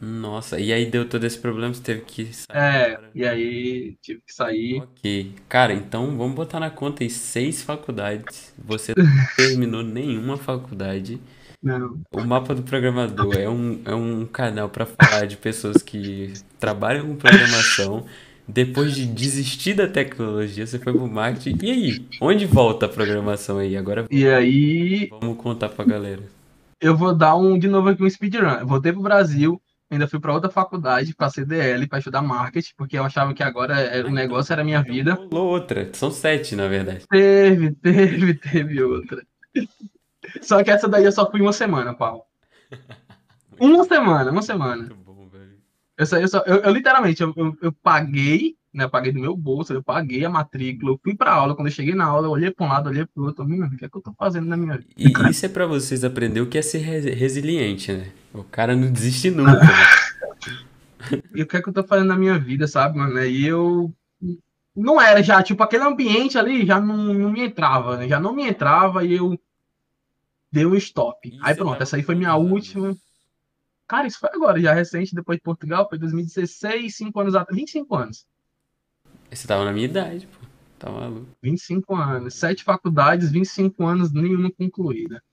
Nossa, e aí deu todo esse problema, você teve que sair. É, e aí tive que sair. Ok. Cara, então vamos botar na conta aí seis faculdades. Você não terminou nenhuma faculdade. Não. O Mapa do Programador é um, é um canal para falar de pessoas que trabalham com programação. Depois de desistir da tecnologia, você foi pro marketing. E aí? Onde volta a programação aí? Agora E aí. vamos contar pra galera. Eu vou dar um de novo aqui um speedrun. Eu voltei pro Brasil, ainda fui para outra faculdade, para CDL, para estudar marketing, porque eu achava que agora era, o negócio era a minha vida. Rolou outra. São sete, na verdade. Teve, teve, teve outra. Só que essa daí eu só fui uma semana, Paulo. Uma semana, uma semana. Muito bom, velho. Eu, só, eu, só, eu, eu literalmente, eu, eu, eu paguei, né? Eu paguei do meu bolso, eu paguei a matrícula, eu fui pra aula. Quando eu cheguei na aula, eu olhei pra um lado, olhei pro outro. Mano, o que é que eu tô fazendo na minha vida? E isso é pra vocês aprender o que é ser re- resiliente, né? O cara não desiste nunca. né? E o que é que eu tô fazendo na minha vida, sabe, mano? E eu. Não era já, tipo, aquele ambiente ali já não, não me entrava, né? Já não me entrava e eu dei um stop. E Aí você pronto, essa aí foi minha anos? última. Cara, isso foi agora, já recente, depois de Portugal, foi 2016, 5 anos atrás. 25 anos. Você tava na minha idade, pô. Tá maluco. 25 anos. Sete faculdades, 25 anos, nenhuma concluída.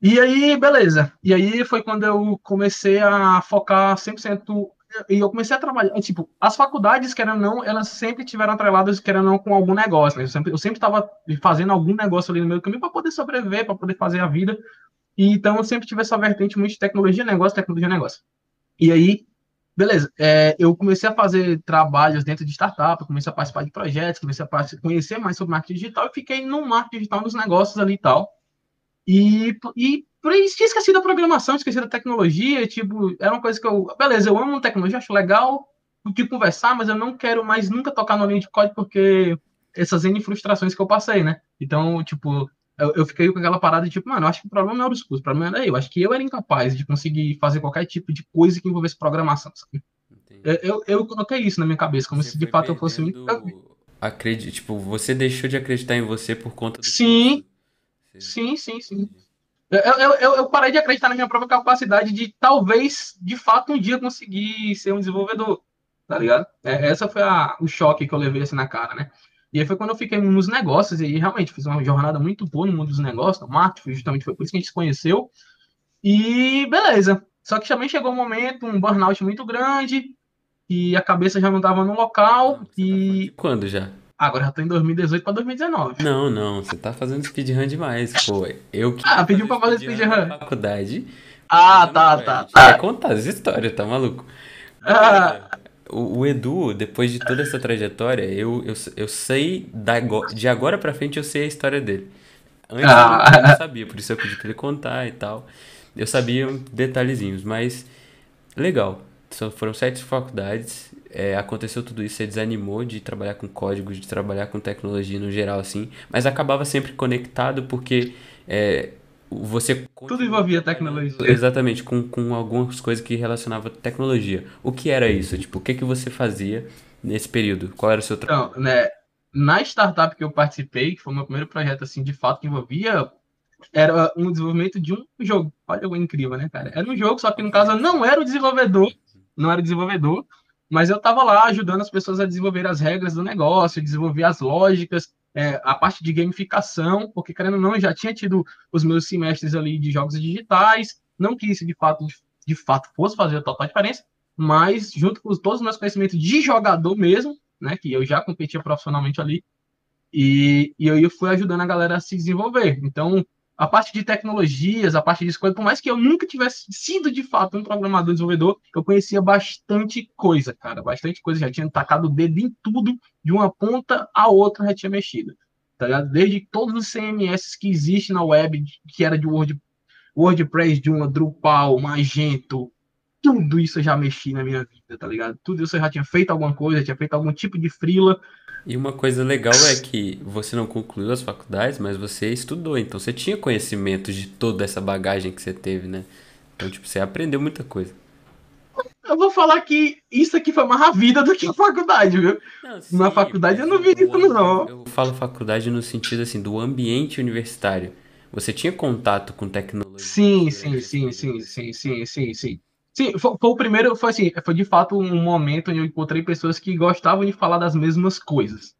E aí, beleza. E aí foi quando eu comecei a focar 100%. E eu comecei a trabalhar. Tipo, as faculdades, querendo ou não, elas sempre tiveram atreladas, querendo ou não, com algum negócio. Né? Eu sempre estava fazendo algum negócio ali no do caminho para poder sobreviver, para poder fazer a vida. E, então eu sempre tive essa vertente muito de tecnologia, negócio, tecnologia, negócio. E aí, beleza. É, eu comecei a fazer trabalhos dentro de startup, comecei a participar de projetos, comecei a conhecer mais sobre marketing digital e fiquei no marketing digital nos negócios ali e tal. E, e por isso tinha esquecido a programação, esqueci da tecnologia, tipo, era uma coisa que eu. Beleza, eu amo tecnologia, acho legal que conversar, mas eu não quero mais nunca tocar no linha de código porque essas N frustrações que eu passei, né? Então, tipo, eu, eu fiquei com aquela parada de tipo, mano, eu acho que o problema não era os cursos, o problema era eu. Acho que eu era incapaz de conseguir fazer qualquer tipo de coisa que envolvesse programação, sabe? Eu, eu, eu coloquei isso na minha cabeça, como Você se de fato eu fosse muito. acredi- Tipo, você deixou de acreditar em você por conta do Sim. Você- Sim, sim, sim. Eu, eu, eu, eu parei de acreditar na minha própria capacidade de talvez, de fato, um dia conseguir ser um desenvolvedor, tá ligado? É, essa foi a, o choque que eu levei assim na cara, né? E aí foi quando eu fiquei nos negócios e realmente fiz uma jornada muito boa no mundo dos negócios, no marketing, justamente foi por isso que a gente se conheceu. E beleza. Só que também chegou um momento, um burnout muito grande, e a cabeça já não estava no local, Não, tá e de quando já? agora já tô em 2018 para 2019. Não, não, você tá fazendo speedrun demais, pô. Eu que Ah, pediu pra fazer speedrun. na faculdade. Ah, tá, tá, tá. Vai contar as histórias, tá maluco? Ah. O, o Edu, depois de toda essa trajetória, eu, eu, eu sei da, de agora pra frente eu sei a história dele. Antes Ah. eu não sabia, por isso eu pedi pra ele contar e tal. Eu sabia detalhezinhos, mas legal. Só foram sete faculdades, é, aconteceu tudo isso, você desanimou de trabalhar com códigos, de trabalhar com tecnologia no geral, assim, mas acabava sempre conectado porque é, você Tudo envolvia tecnologia. Exatamente, com, com algumas coisas que relacionavam tecnologia. O que era isso? Tipo, o que que você fazia nesse período? Qual era o seu trabalho? Então, né, na startup que eu participei, que foi o meu primeiro projeto, assim, de fato, que envolvia, era um desenvolvimento de um jogo. Olha que incrível, né, cara? Era um jogo, só que no caso eu não era o desenvolvedor, não era o desenvolvedor, mas eu estava lá ajudando as pessoas a desenvolver as regras do negócio, desenvolver as lógicas, é, a parte de gamificação, porque, querendo ou não, eu já tinha tido os meus semestres ali de jogos digitais, não que isso de fato, de fato fosse fazer a total diferença, mas junto com todos os meus conhecimentos de jogador mesmo, né, que eu já competia profissionalmente ali, e, e eu fui ajudando a galera a se desenvolver. Então, a parte de tecnologias, a parte de coisas, por mais que eu nunca tivesse sido de fato um programador desenvolvedor, eu conhecia bastante coisa, cara, bastante coisa. Já tinha tacado o dedo em tudo, de uma ponta a outra já tinha mexido. Tá ligado? Desde todos os CMS que existem na web, que era de Word, WordPress, de uma Drupal, Magento, tudo isso eu já mexi na minha vida, tá ligado? Tudo isso eu já tinha feito alguma coisa, tinha feito algum tipo de frila. E uma coisa legal é que você não concluiu as faculdades, mas você estudou, então você tinha conhecimento de toda essa bagagem que você teve, né? Então, tipo, você aprendeu muita coisa. Eu vou falar que isso aqui foi mais a vida do que a faculdade, viu? Não, sim, Na faculdade eu não vi isso, não. Eu falo faculdade no sentido, assim, do ambiente universitário. Você tinha contato com tecnologia? Sim, sim, sim, sim, sim, sim, sim, sim. Sim, foi, foi, o primeiro, foi assim, foi de fato um momento onde eu encontrei pessoas que gostavam de falar das mesmas coisas.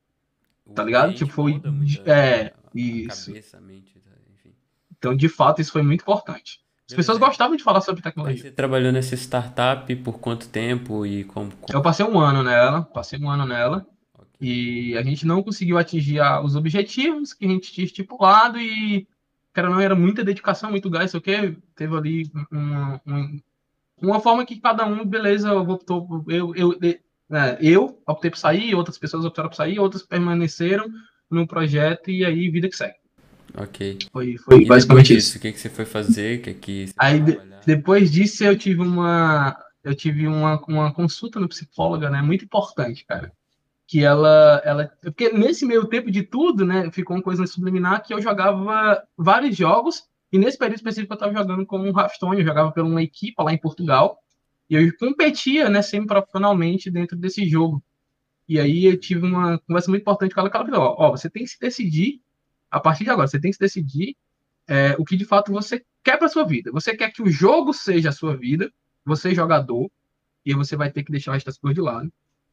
O tá ligado? Tipo, foi. É, isso. Cabeça, mente, enfim. Então, de fato, isso foi muito importante. As pessoas gostavam de falar sobre tecnologia. Você trabalhou nessa startup por quanto tempo e como, como... Eu passei um ano nela, passei um ano nela. Okay. E a gente não conseguiu atingir os objetivos que a gente tinha estipulado e, cara, não era muita dedicação, muito gás, o que teve ali uma, uma, uma forma que cada um, beleza, eu optou, eu, eu, eu, é, eu optei por sair, outras pessoas optaram por sair, outras permaneceram no projeto e aí vida que segue. Ok. Foi, foi basicamente isso. O que, que você foi fazer? O que, que Aí de, depois disso eu tive uma eu tive uma, uma consulta no psicóloga, né? Muito importante, cara. Que ela, ela. Porque nesse meio tempo de tudo, né? Ficou uma coisa subliminar que eu jogava vários jogos. E nesse período específico eu estava jogando como um Hearthstone, eu jogava por uma equipe lá em Portugal. E eu competia, né, sempre profissionalmente dentro desse jogo. E aí eu tive uma conversa muito importante com ela, que ela falou, ó, você tem que se decidir a partir de agora, você tem que se decidir é, o que de fato você quer para sua vida. Você quer que o jogo seja a sua vida, você é jogador, e você vai ter que deixar estas coisas de lado.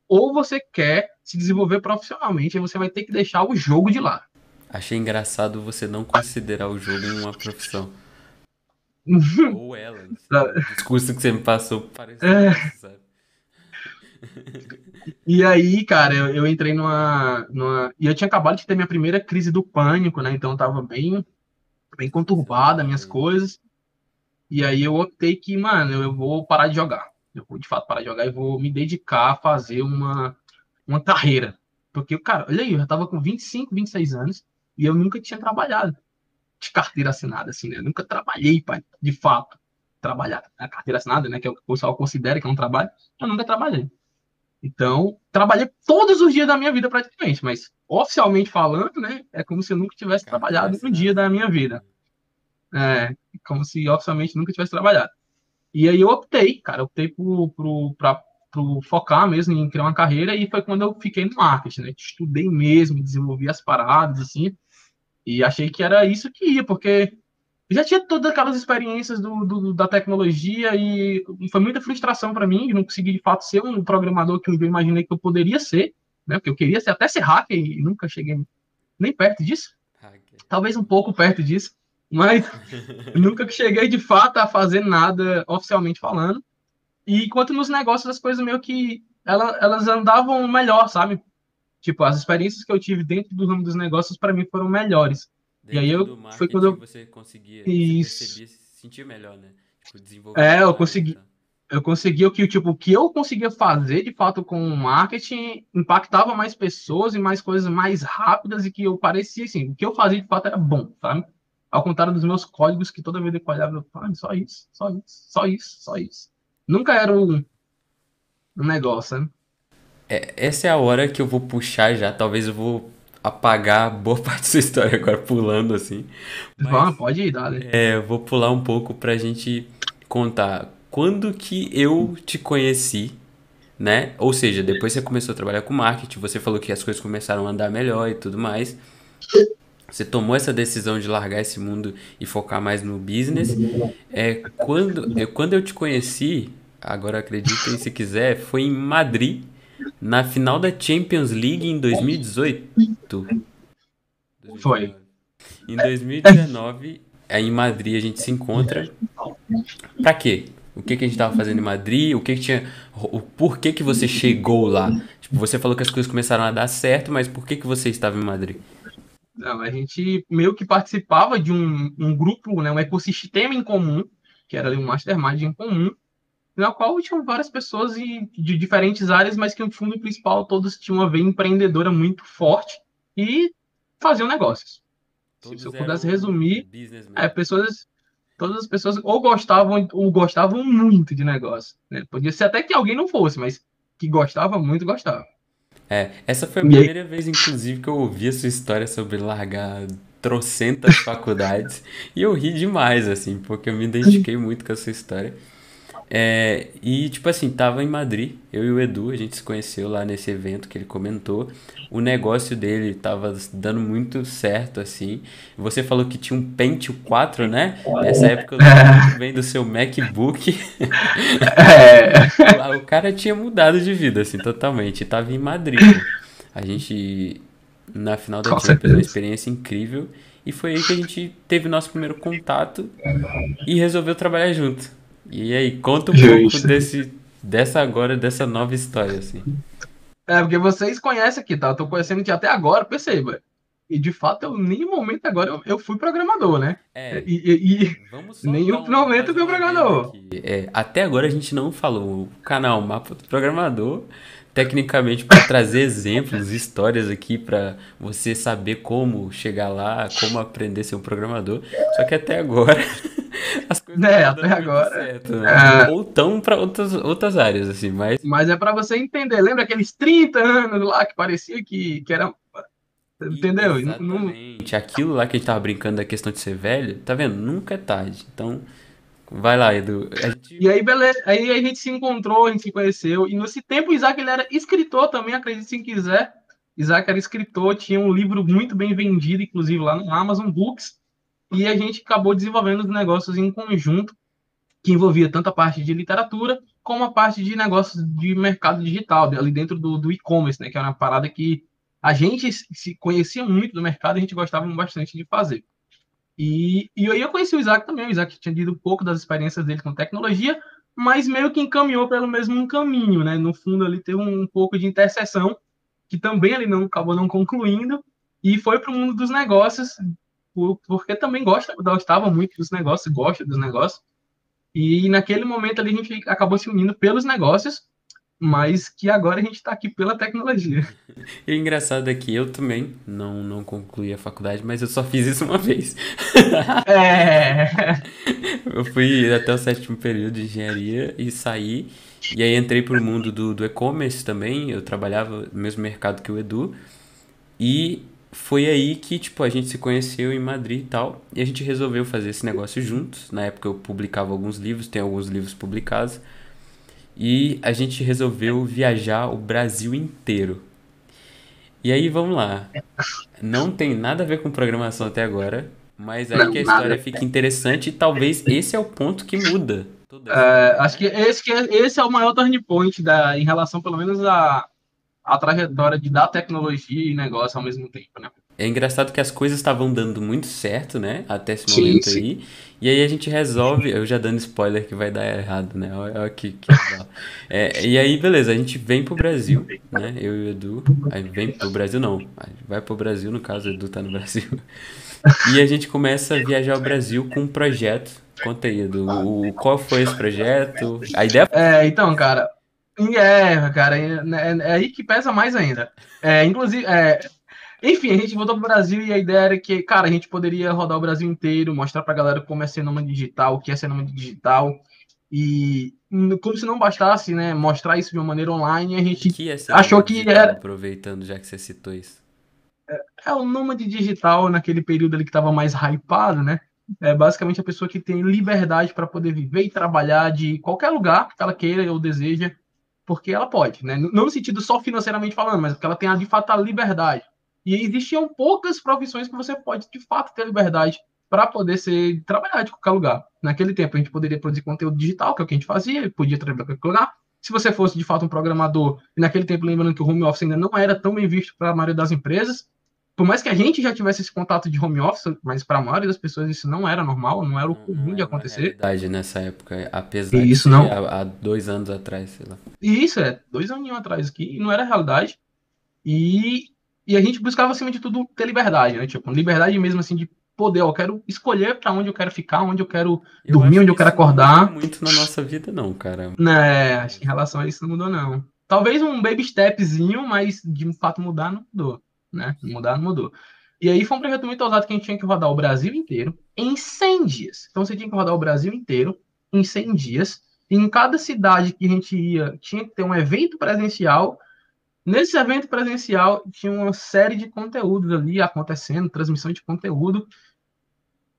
Ou você quer se desenvolver profissionalmente, e você vai ter que deixar o jogo de lado. Achei engraçado você não considerar o jogo uma profissão. Ou ela. O discurso que você me passou parece. É... Sabe? E aí, cara, eu, eu entrei numa, numa. E eu tinha acabado de ter minha primeira crise do pânico, né? Então eu tava bem, bem conturbada minhas coisas. E aí eu optei que, mano, eu vou parar de jogar. Eu vou de fato parar de jogar e vou me dedicar a fazer uma, uma carreira. Porque, cara, olha aí, eu já tava com 25, 26 anos e eu nunca tinha trabalhado de carteira assinada, assim, né? Eu nunca trabalhei, pai, de fato, trabalhar. A carteira assinada, né? Que é o que o pessoal considera que é um trabalho, eu nunca trabalhei. Então, trabalhei todos os dias da minha vida praticamente, mas oficialmente falando, né, é como se eu nunca tivesse trabalhado um dia da minha vida. É, como se oficialmente nunca tivesse trabalhado. E aí eu optei, cara, optei por, por, pra, por focar mesmo em criar uma carreira e foi quando eu fiquei no marketing, né? Estudei mesmo, desenvolvi as paradas, assim, e achei que era isso que ia, porque já tinha todas aquelas experiências do, do, da tecnologia e foi muita frustração para mim de não conseguir de fato ser um programador que eu imaginei que eu poderia ser, né? Porque eu queria ser até ser hacker e nunca cheguei nem perto disso. Talvez um pouco perto disso, mas nunca cheguei de fato a fazer nada oficialmente falando. E enquanto nos negócios as coisas meio que elas, elas andavam melhor, sabe? Tipo, as experiências que eu tive dentro do ramo dos negócios para mim foram melhores e aí eu foi quando eu você conseguia, Isso. você percebia, se sentir melhor, né? Tipo. É, eu consegui. Tá? Eu consegui o que tipo o que eu conseguia fazer de fato com o marketing impactava mais pessoas e mais coisas mais rápidas e que eu parecia assim, o que eu fazia de fato era bom, sabe? Ao contrário dos meus códigos que toda vez eu olhava, eu falava, só isso, só isso, só isso, só isso. Nunca era um, um negócio, né? É, essa é a hora que eu vou puxar já, talvez eu vou apagar boa parte da sua história agora pulando assim. Mas, ah, pode ir, dale. É, vou pular um pouco pra gente contar quando que eu te conheci, né? Ou seja, depois você começou a trabalhar com marketing, você falou que as coisas começaram a andar melhor e tudo mais. Você tomou essa decisão de largar esse mundo e focar mais no business. É, quando, eu, quando eu te conheci, agora acreditem se quiser, foi em Madrid na final da Champions League em 2018. Foi. Em 2019, aí em Madrid a gente se encontra. Pra quê? O que, que a gente tava fazendo em Madrid? O que, que tinha. O porquê que você chegou lá? Tipo, você falou que as coisas começaram a dar certo, mas por que, que você estava em Madrid? Não, a gente meio que participava de um, um grupo, né, um ecossistema em comum, que era um mastermind em comum, na qual tinham várias pessoas de diferentes áreas, mas que no fundo principal todos tinham uma veia empreendedora muito forte e faziam negócios. Todos Se eu pudesse resumir, é, pessoas todas as pessoas ou gostavam ou gostavam muito de negócio. Né? Podia ser até que alguém não fosse, mas que gostava muito, gostava. É, essa foi a primeira vez, inclusive, que eu ouvi a sua história sobre largar trocentas faculdades. e eu ri demais, assim, porque eu me identifiquei muito com essa história. É, e, tipo assim, tava em Madrid, eu e o Edu, a gente se conheceu lá nesse evento que ele comentou. O negócio dele tava dando muito certo, assim. Você falou que tinha um Pentium 4, né? Nessa época eu lembro muito bem do seu MacBook. É. o cara tinha mudado de vida, assim, totalmente. Tava em Madrid. A gente, na final da Champions, uma experiência incrível. E foi aí que a gente teve nosso primeiro contato e resolveu trabalhar junto. E aí, conta um pouco desse, dessa agora, dessa nova história, assim. É, porque vocês conhecem aqui, tá? Eu tô conhecendo que até agora, perceba. E de fato, eu, nenhum momento agora eu, eu fui programador, né? É. E, e, e nenhum um, momento eu fui programador. É, até agora a gente não falou. O canal Mapa do Programador tecnicamente para trazer exemplos, histórias aqui para você saber como chegar lá, como aprender a ser um programador. Só que até agora as coisas é, até agora. Certo, né? é... Ou tão para outras, outras áreas assim, mas Mas é para você entender. Lembra aqueles 30 anos lá que parecia que, que era Entendeu? Exatamente. Não... Aquilo lá que a gente tava brincando da questão de ser velho, tá vendo? Nunca é tarde. Então, Vai lá, Edu. Gente... E aí, beleza. Aí a gente se encontrou, a gente se conheceu. E nesse tempo, o Isaac ele era escritor também, acredite se quiser. Isaac era escritor, tinha um livro muito bem vendido, inclusive lá no Amazon Books. E a gente acabou desenvolvendo os negócios em conjunto, que envolvia tanto a parte de literatura como a parte de negócios de mercado digital, ali dentro do, do e-commerce, né? Que era uma parada que a gente se conhecia muito do mercado e a gente gostava bastante de fazer. E, e eu conheci o Isaac também, o Isaac tinha dito um pouco das experiências dele com tecnologia, mas meio que encaminhou pelo mesmo caminho, né? No fundo ali teve um, um pouco de interseção, que também ele não acabou não concluindo, e foi para o mundo dos negócios, por, porque também gosta, gostava muito dos negócios, gosta dos negócios. E naquele momento ali a gente acabou se unindo pelos negócios, mas que agora a gente está aqui pela tecnologia. E o engraçado é que eu também não, não concluí a faculdade, mas eu só fiz isso uma vez. É. eu fui até o sétimo período de engenharia e saí. E aí entrei para o mundo do, do e-commerce também. Eu trabalhava no mesmo mercado que o Edu. E foi aí que, tipo, a gente se conheceu em Madrid e tal. E a gente resolveu fazer esse negócio juntos. Na época eu publicava alguns livros, tem alguns livros publicados. E a gente resolveu viajar o Brasil inteiro. E aí vamos lá. Não tem nada a ver com programação até agora, mas aí não, que a história nada. fica interessante e talvez esse é o ponto que muda. É, acho que esse, que é, esse é o maior turning point da, em relação, pelo menos, à a, a trajetória de dar tecnologia e negócio ao mesmo tempo, né? É engraçado que as coisas estavam dando muito certo, né? Até esse momento sim, sim. aí. E aí a gente resolve. Eu já dando spoiler que vai dar errado, né? Olha, olha que, que é, E aí, beleza, a gente vem pro Brasil, né? Eu e o Edu. Aí vem pro Brasil, não. Vai pro Brasil, no caso, o Edu tá no Brasil. E a gente começa a viajar ao Brasil com um projeto. Conta aí, Edu. O, qual foi esse projeto? A ideia É, então, cara. É, cara, é, é, é aí que pesa mais ainda. É, inclusive, é, enfim, a gente voltou pro Brasil e a ideia era que, cara, a gente poderia rodar o Brasil inteiro, mostrar pra galera como é ser nômade digital, o que é ser nômade digital. E como se não bastasse, né, mostrar isso de uma maneira online, a gente que é achou que digital, era. Aproveitando já que você citou isso. É, é o nômade digital naquele período ali que estava mais hypado, né? É basicamente a pessoa que tem liberdade para poder viver e trabalhar de qualquer lugar que ela queira ou deseja, porque ela pode, né? Não no sentido só financeiramente falando, mas porque ela tem de fato a liberdade. E existiam poucas profissões que você pode, de fato, ter liberdade para poder ser trabalhar de qualquer lugar. Naquele tempo, a gente poderia produzir conteúdo digital, que é o que a gente fazia, podia trabalhar de qualquer lugar. Se você fosse, de fato, um programador, e naquele tempo, lembrando que o home office ainda não era tão bem visto para a maioria das empresas, por mais que a gente já tivesse esse contato de home office, mas para a maioria das pessoas isso não era normal, não era o comum de acontecer. verdade nessa época, apesar e isso de não... há, há dois anos atrás, sei lá. E isso é, dois aninhos atrás aqui, não era realidade. E e a gente buscava, acima de tudo, ter liberdade, né? Tipo, liberdade mesmo, assim, de poder. Eu quero escolher para onde eu quero ficar, onde eu quero eu dormir, onde eu quero acordar. Não muito na nossa vida, não, cara. É, acho que em relação a isso não mudou, não. Talvez um baby stepzinho, mas de fato mudar não mudou, né? Mudar não mudou. E aí foi um projeto muito ousado que a gente tinha que rodar o Brasil inteiro em 100 dias. Então você tinha que rodar o Brasil inteiro em 100 dias. E em cada cidade que a gente ia, tinha que ter um evento presencial. Nesse evento presencial, tinha uma série de conteúdos ali acontecendo, transmissão de conteúdo.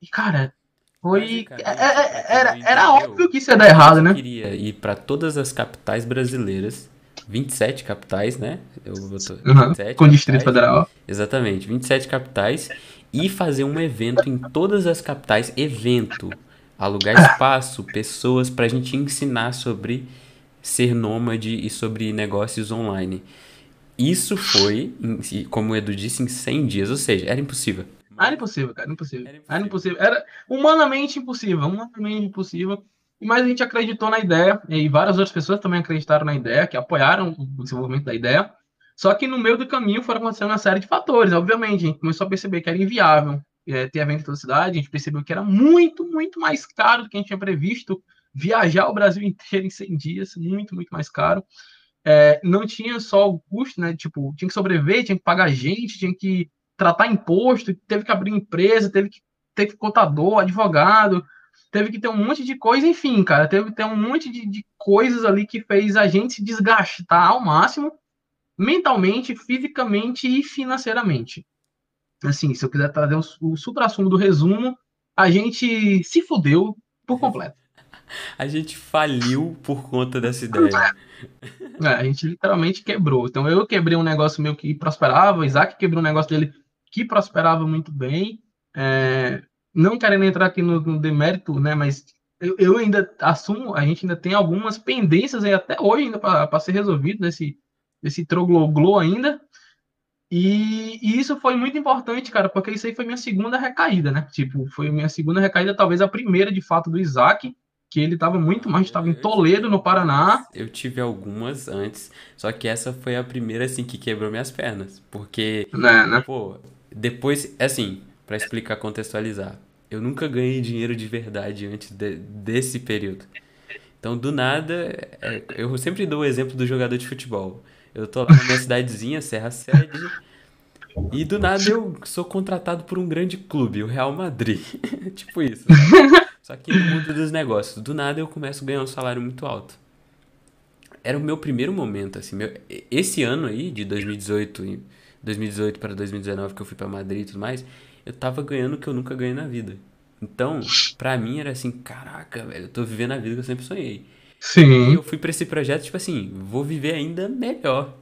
E, cara, foi. É, é, era, era óbvio que isso ia dar errado, né? Eu queria ir para todas as capitais brasileiras 27 capitais, né? Eu, tô, uhum, 27 com o Distrito Federal. Exatamente, 27 capitais e fazer um evento em todas as capitais, evento, alugar espaço, pessoas para a gente ensinar sobre ser nômade e sobre negócios online. Isso foi, como o Edu disse, em 100 dias, ou seja, era impossível. Era impossível, cara, impossível. Era impossível. Era, impossível. era humanamente impossível, humanamente impossível. Mas a gente acreditou na ideia, e várias outras pessoas também acreditaram na ideia, que apoiaram o desenvolvimento da ideia. Só que no meio do caminho foram acontecendo uma série de fatores. Obviamente, a gente começou a perceber que era inviável é, ter evento em toda a cidade, a gente percebeu que era muito, muito mais caro do que a gente tinha previsto viajar o Brasil inteiro em 100 dias, muito, muito mais caro. É, não tinha só o custo, né? Tipo, tinha que sobreviver, tinha que pagar gente, tinha que tratar imposto, teve que abrir empresa, teve que ter contador, advogado, teve que ter um monte de coisa, enfim, cara, teve que ter um monte de, de coisas ali que fez a gente se desgastar ao máximo, mentalmente, fisicamente e financeiramente. Assim, se eu quiser trazer o, o supra-sumo do resumo, a gente se fudeu por completo. A gente faliu por conta dessa ideia. É, a gente literalmente quebrou. Então eu quebrei um negócio meu que prosperava, o Isaac quebrou um negócio dele que prosperava muito bem. É, não querendo entrar aqui no, no demérito, né, mas eu, eu, ainda assumo, a gente ainda tem algumas pendências aí até hoje ainda para ser resolvido nesse, nesse trogloglo ainda. E, e, isso foi muito importante, cara, porque isso aí foi minha segunda recaída, né? Tipo, foi minha segunda recaída, talvez a primeira de fato do Isaac, que ele estava muito mais, estava em Toledo, no Paraná. Eu tive algumas antes, só que essa foi a primeira, assim, que quebrou minhas pernas. Porque, né, né? pô, depois, assim, para explicar, contextualizar. Eu nunca ganhei dinheiro de verdade antes de, desse período. Então, do nada, é, eu sempre dou o exemplo do jogador de futebol. Eu tô lá na minha cidadezinha, Serra Sede, e do nada eu sou contratado por um grande clube, o Real Madrid. tipo isso. Só que no mundo dos negócios, do nada eu começo a ganhar um salário muito alto. Era o meu primeiro momento, assim. Meu, esse ano aí, de 2018, 2018 para 2019, que eu fui para Madrid e tudo mais, eu tava ganhando o que eu nunca ganhei na vida. Então, pra mim era assim, caraca, velho, eu tô vivendo a vida que eu sempre sonhei. Sim. E eu fui pra esse projeto, tipo assim, vou viver ainda melhor.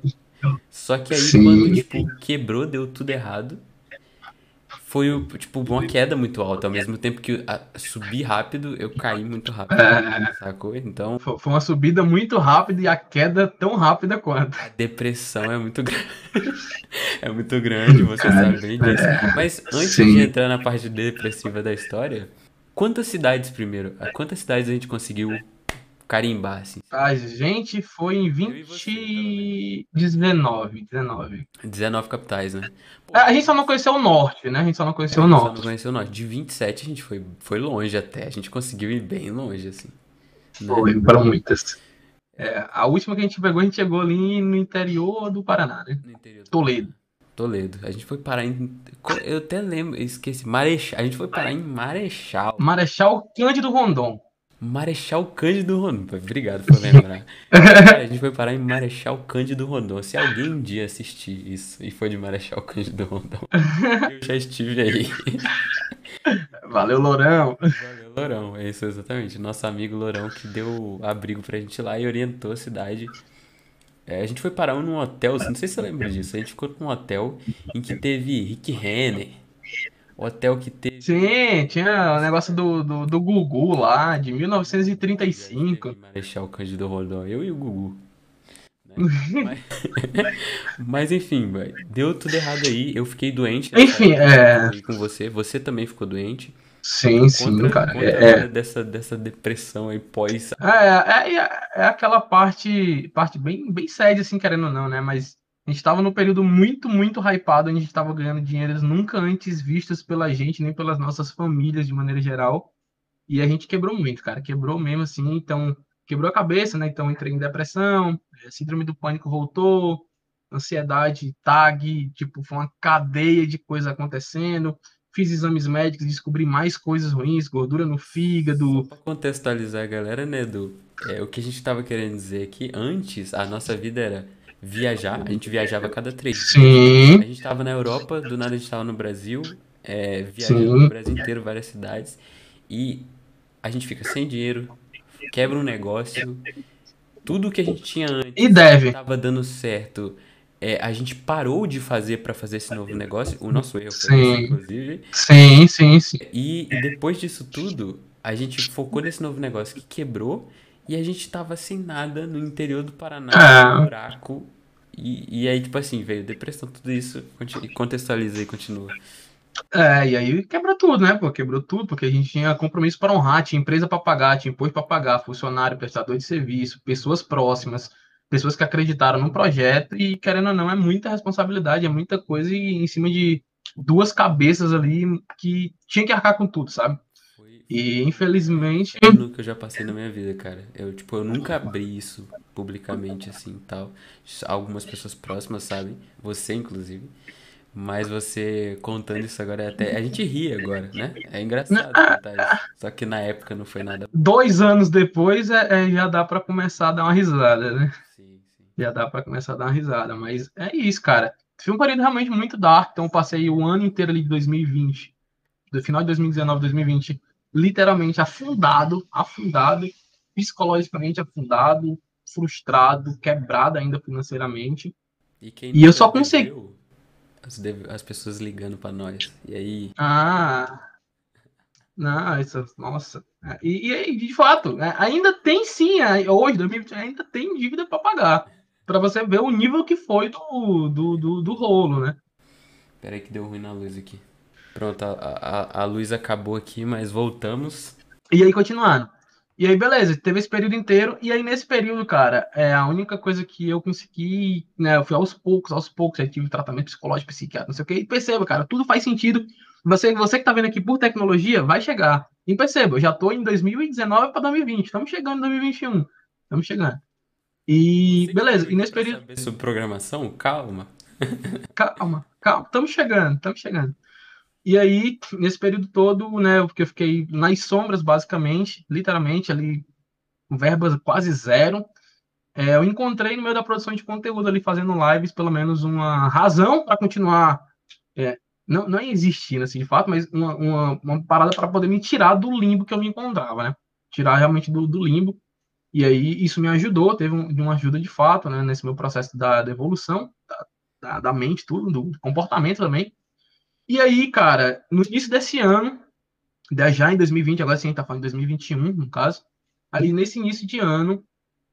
Só que aí Sim. quando, tipo, quebrou, deu tudo errado foi, tipo, uma queda muito alta. Ao mesmo tempo que subi rápido, eu caí muito rápido. É... Sacou? Então. Foi uma subida muito rápida e a queda tão rápida quanto. A depressão é muito grande. é muito grande, você sabe bem disso. É, Mas antes Sim. de entrar na parte depressiva da história, quantas cidades primeiro? Quantas cidades a gente conseguiu carimbar, assim? A gente foi em 20... Você, 19, 19. 19 capitais, né? Pô, a gente só não conheceu o norte, né? A gente só não conheceu é, o norte. Só não conheceu o norte. De 27 a gente foi, foi longe até. A gente conseguiu ir bem longe, assim. Né? Foi, para muitas. É, a última que a gente pegou, a gente chegou ali no interior do Paraná, né? No interior do Toledo. Toledo. A gente foi parar em. Eu até lembro, esqueci. Marechal. A gente foi parar em Marechal. Marechal Cândido Rondon. Marechal Cândido Rondon. Obrigado por lembrar. Cara, a gente foi parar em Marechal Cândido Rondon. Se alguém um dia assistir isso e for de Marechal Cândido Rondon, eu já estive aí. Valeu, Lourão. Valeu, Lourão. É isso, exatamente. Nosso amigo Lourão que deu abrigo pra gente lá e orientou a cidade. É, a gente foi parar num hotel, não sei se você lembra disso. A gente ficou num hotel em que teve Rick Renner hotel que teve. Sim, tinha o negócio do, do, do Gugu lá, de 1935. Marechal Cândido Rondon, eu e o Gugu. Né? mas, mas, enfim, deu tudo errado aí. Eu fiquei doente. Enfim, é. Com você, você também ficou doente. Sim, contra, sim, cara. Contra é, dessa, dessa depressão aí pós. É, é, é, é aquela parte, parte bem, bem séria, assim, querendo ou não, né? Mas a gente estava num período muito, muito hypado, a gente estava ganhando dinheiros nunca antes vistos pela gente, nem pelas nossas famílias de maneira geral. E a gente quebrou muito, cara, quebrou mesmo assim, então quebrou a cabeça, né? Então entrei em depressão, síndrome do pânico voltou, ansiedade, tag, tipo, foi uma cadeia de coisas acontecendo. Fiz exames médicos, descobri mais coisas ruins, gordura no fígado. Só pra contextualizar a galera, né, Edu? É, o que a gente tava querendo dizer aqui, antes, a nossa vida era viajar, a gente viajava a cada três dias. Sim, A gente tava na Europa, do nada a gente tava no Brasil, é, viajando no Brasil inteiro, várias cidades, e a gente fica sem dinheiro, quebra um negócio, tudo que a gente tinha e antes deve. tava dando certo. É, a gente parou de fazer pra fazer esse novo negócio, o nosso erro foi esse, Sim, inclusive, sim, sim, sim. e, e depois disso tudo, a gente focou nesse novo negócio que quebrou e a gente tava sem nada no interior do Paraná, É, buraco. E, e aí, tipo assim, veio depressão, tudo isso. Contextualiza aí, continua. é, e aí quebrou tudo, né? Pô, quebrou tudo, porque a gente tinha compromisso para honrar, tinha empresa para pagar, tinha imposto para pagar, funcionário, prestador de serviço, pessoas próximas, pessoas que acreditaram no projeto, e querendo ou não, é muita responsabilidade, é muita coisa e em cima de duas cabeças ali que tinha que arcar com tudo, sabe? E infelizmente. que eu já passei na minha vida, cara. Eu, tipo, eu nunca abri isso publicamente, assim, tal. Algumas pessoas próximas sabem, você, inclusive. Mas você contando isso agora é até. A gente ri agora, né? É engraçado contar isso. Só que na época não foi nada. Dois anos depois é, é, já dá para começar a dar uma risada, né? Sim, sim. Já dá para começar a dar uma risada, mas é isso, cara. Foi um período realmente muito dark, então eu passei o ano inteiro ali de 2020, do final de 2019, 2020, literalmente afundado, afundado, psicologicamente afundado, frustrado, quebrado ainda financeiramente. E E eu só consegui. as, deve- as pessoas ligando pra nós. E aí, Ah, não, isso, nossa. É, E, e aí, de fato, né, ainda tem sim, aí, hoje, 2020, ainda tem dívida para pagar. Para você ver o nível que foi do, do, do, do rolo, né? peraí que deu ruim na luz aqui. Pronto, a, a, a luz acabou aqui, mas voltamos. E aí, continuando. E aí, beleza, teve esse período inteiro. E aí, nesse período, cara, é a única coisa que eu consegui, né? Eu fui aos poucos, aos poucos, aí tive tratamento psicológico, psiquiatra, não sei o quê. E perceba, cara, tudo faz sentido. Você, você que tá vendo aqui por tecnologia, vai chegar. E perceba, eu já tô em 2019 para 2020. Estamos chegando em 2021. Estamos chegando. E Você beleza, e nesse período. saber sobre programação? Calma. Calma, calma, estamos chegando, estamos chegando. E aí, nesse período todo, né, porque eu fiquei nas sombras, basicamente, literalmente, ali, verbas quase zero, é, eu encontrei no meio da produção de conteúdo ali, fazendo lives, pelo menos uma razão para continuar, é, não, não existindo, assim, de fato, mas uma, uma, uma parada para poder me tirar do limbo que eu me encontrava, né? Tirar realmente do, do limbo. E aí, isso me ajudou, teve um, uma ajuda de fato, né, nesse meu processo da, da evolução, da, da, da mente, tudo, do comportamento também. E aí, cara, no início desse ano, já em 2020, agora sim, a tá falando de 2021, no caso, ali nesse início de ano,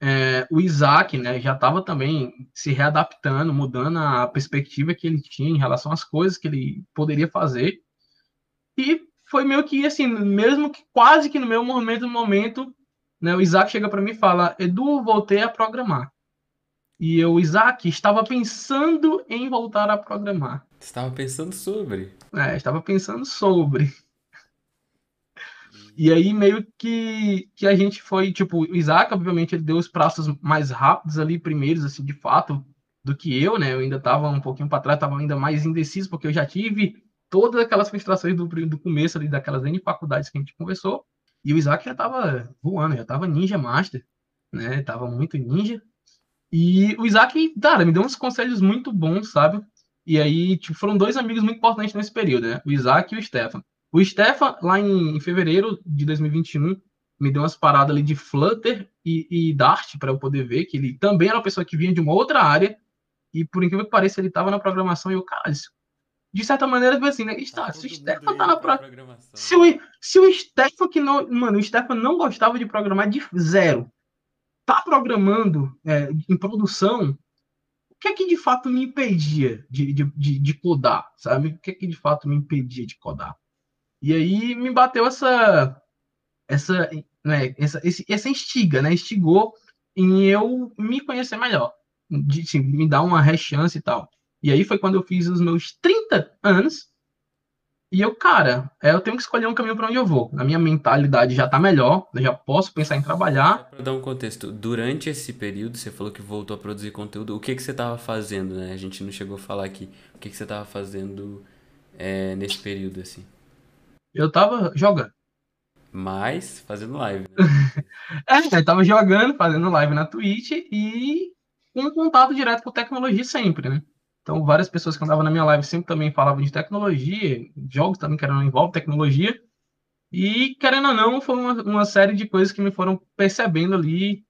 é, o Isaac, né, já estava também se readaptando, mudando a perspectiva que ele tinha em relação às coisas que ele poderia fazer. E foi meio que assim, mesmo que quase que no meu momento, no momento, né, o Isaac chega para mim e fala: Edu, voltei a programar. E eu, Isaac, estava pensando em voltar a programar. Estava pensando sobre. É, estava pensando sobre. E aí meio que, que a gente foi, tipo, o Isaac, obviamente, ele deu os passos mais rápidos ali, primeiros, assim, de fato, do que eu, né? Eu ainda estava um pouquinho para trás, estava ainda mais indeciso, porque eu já tive todas aquelas frustrações do, do começo ali, daquelas N faculdades que a gente conversou, e o Isaac já estava voando, já estava Ninja Master, né? Tava muito ninja. E o Isaac, cara, me deu uns conselhos muito bons, sabe? E aí, tipo, foram dois amigos muito importantes nesse período, né? O Isaac e o Stefan. O Stefan, lá em, em fevereiro de 2021, me deu umas paradas ali de Flutter e, e Dart para eu poder ver que ele também era uma pessoa que vinha de uma outra área e por incrível que pareça ele estava na programação e eu, cara, isso- de certa maneira, assim, né? Está, se o Stefan tá na pro... programação. se o, se o Stefan que não, mano, o Stefan não gostava de programar de zero, tá programando é, em produção, o que é que de fato me impedia de, de, de, de codar, sabe? O que é que de fato me impedia de codar? E aí me bateu essa essa né, essa, esse, essa instiga, né? Instigou em eu me conhecer melhor, de me dar uma rechance e tal. E aí foi quando eu fiz os meus 30 anos, E eu, cara, é, eu tenho que escolher um caminho para onde eu vou. A minha mentalidade já tá melhor, eu já posso pensar em trabalhar. Para dar um contexto, durante esse período, você falou que voltou a produzir conteúdo, o que que você estava fazendo, né? A gente não chegou a falar aqui. O que que você estava fazendo é, nesse período, assim? Eu tava jogando. Mas fazendo live, né? é, eu tava jogando, fazendo live na Twitch e com contato direto com tecnologia sempre, né? Então, várias pessoas que andavam na minha live sempre também falavam de tecnologia, jogos também que envolvem tecnologia. E, querendo ou não, foi uma, uma, série de coisas que me foram percebendo ali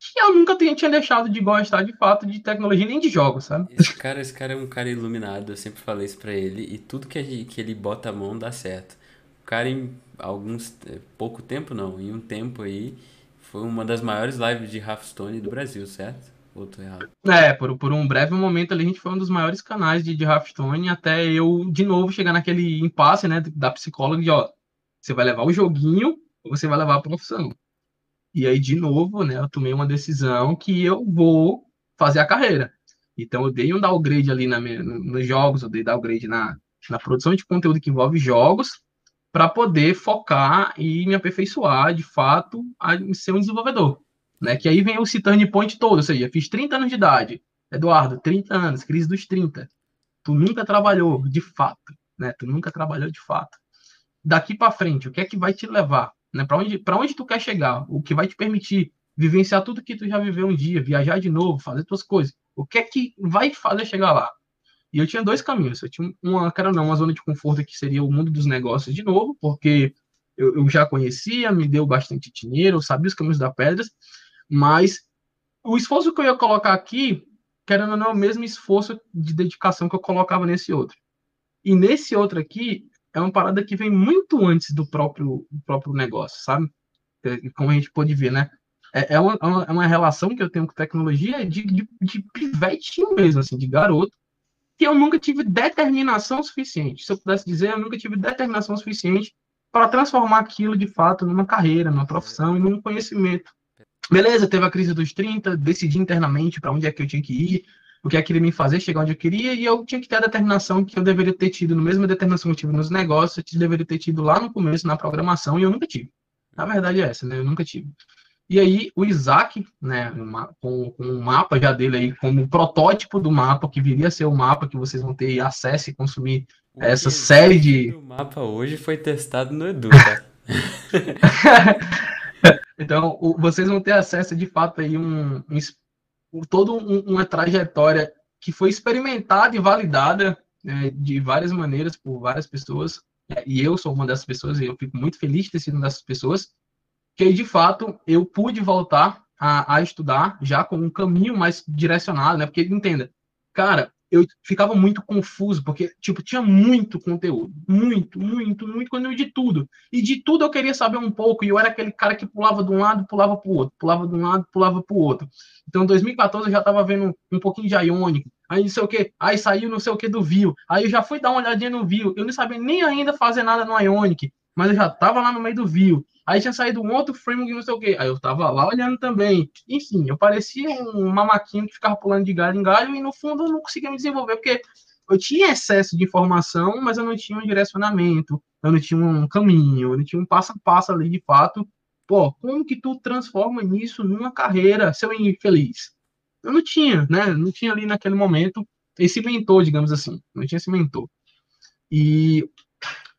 que eu nunca tinha, tinha deixado de gostar de fato de tecnologia nem de jogos, sabe? Esse cara, esse cara é um cara iluminado, eu sempre falei isso pra ele, e tudo que, gente, que ele bota a mão dá certo. O cara, em alguns. É, pouco tempo não, em um tempo aí, foi uma das maiores lives de Hearthstone do Brasil, certo? Ou errado? É, por, por um breve momento ali, a gente foi um dos maiores canais de, de Hearthstone, até eu, de novo, chegar naquele impasse, né, da psicóloga de, ó, você vai levar o joguinho ou você vai levar a profissão. E aí, de novo, né, eu tomei uma decisão que eu vou fazer a carreira. Então, eu dei um downgrade ali na nos jogos, eu dei downgrade na, na produção de conteúdo que envolve jogos, para poder focar e me aperfeiçoar, de fato, a ser um desenvolvedor né? Que aí vem o turning point todo, ou seja, fiz 30 anos de idade. Eduardo, 30 anos, crise dos 30. Tu nunca trabalhou de fato, né? Tu nunca trabalhou de fato. Daqui para frente, o que é que vai te levar, né? Para onde, para onde tu quer chegar? O que vai te permitir vivenciar tudo que tu já viveu um dia, viajar de novo, fazer tuas coisas. O que é que vai te fazer chegar lá? E eu tinha dois caminhos. Eu tinha uma, cara não, uma zona de conforto que seria o mundo dos negócios de novo, porque eu, eu já conhecia, me deu bastante dinheiro, eu sabia os caminhos da pedras, mas o esforço que eu ia colocar aqui, querendo ou não, é o mesmo esforço de dedicação que eu colocava nesse outro. E nesse outro aqui, é uma parada que vem muito antes do próprio, do próprio negócio, sabe? É, como a gente pode ver, né? É, é, uma, é uma relação que eu tenho com tecnologia de, de, de pivetinho mesmo, assim, de garoto, que eu nunca tive determinação suficiente. Se eu pudesse dizer, eu nunca tive determinação suficiente para transformar aquilo de fato numa carreira, numa profissão e num conhecimento. Beleza, teve a crise dos 30, decidi internamente para onde é que eu tinha que ir, o que é que queria me fazer chegar onde eu queria, e eu tinha que ter a determinação que eu deveria ter tido, no mesmo determinação que eu tive nos negócios, eu deveria ter tido lá no começo, na programação, e eu nunca tive. Na verdade é essa, né? Eu nunca tive. E aí, o Isaac, né, com, com um mapa já dele aí, como protótipo do mapa, que viria a ser o mapa que vocês vão ter acesso e consumir o essa série de. O mapa hoje foi testado no Edu, tá? Então, o, vocês vão ter acesso de fato aí um, um toda um, uma trajetória que foi experimentada e validada né, de várias maneiras por várias pessoas. Né, e eu sou uma dessas pessoas e eu fico muito feliz de ter sido uma dessas pessoas. Que de fato, eu pude voltar a, a estudar já com um caminho mais direcionado, né? Porque entenda, cara, eu ficava muito confuso, porque, tipo, tinha muito conteúdo. Muito, muito, muito conteúdo de tudo. E de tudo eu queria saber um pouco. E eu era aquele cara que pulava de um lado, pulava pro outro. Pulava de um lado, pulava pro outro. Então, em 2014, eu já tava vendo um pouquinho de Ionic. Aí não sei o que. Aí saiu não sei o que do View. Aí eu já fui dar uma olhadinha no View. Eu não sabia nem ainda fazer nada no Ionic. Mas eu já tava lá no meio do View. Aí tinha saído um outro framework, não sei o quê. Aí eu tava lá olhando também. Enfim, eu parecia um mamaquinho que ficava pulando de galho em galho e no fundo eu não conseguia me desenvolver, porque eu tinha excesso de informação, mas eu não tinha um direcionamento, eu não tinha um caminho, eu não tinha um passo a passo ali de fato. Pô, como que tu transforma isso numa carreira, seu infeliz? Eu não tinha, né? Não tinha ali naquele momento esse mentor, digamos assim. Não tinha esse mentor. E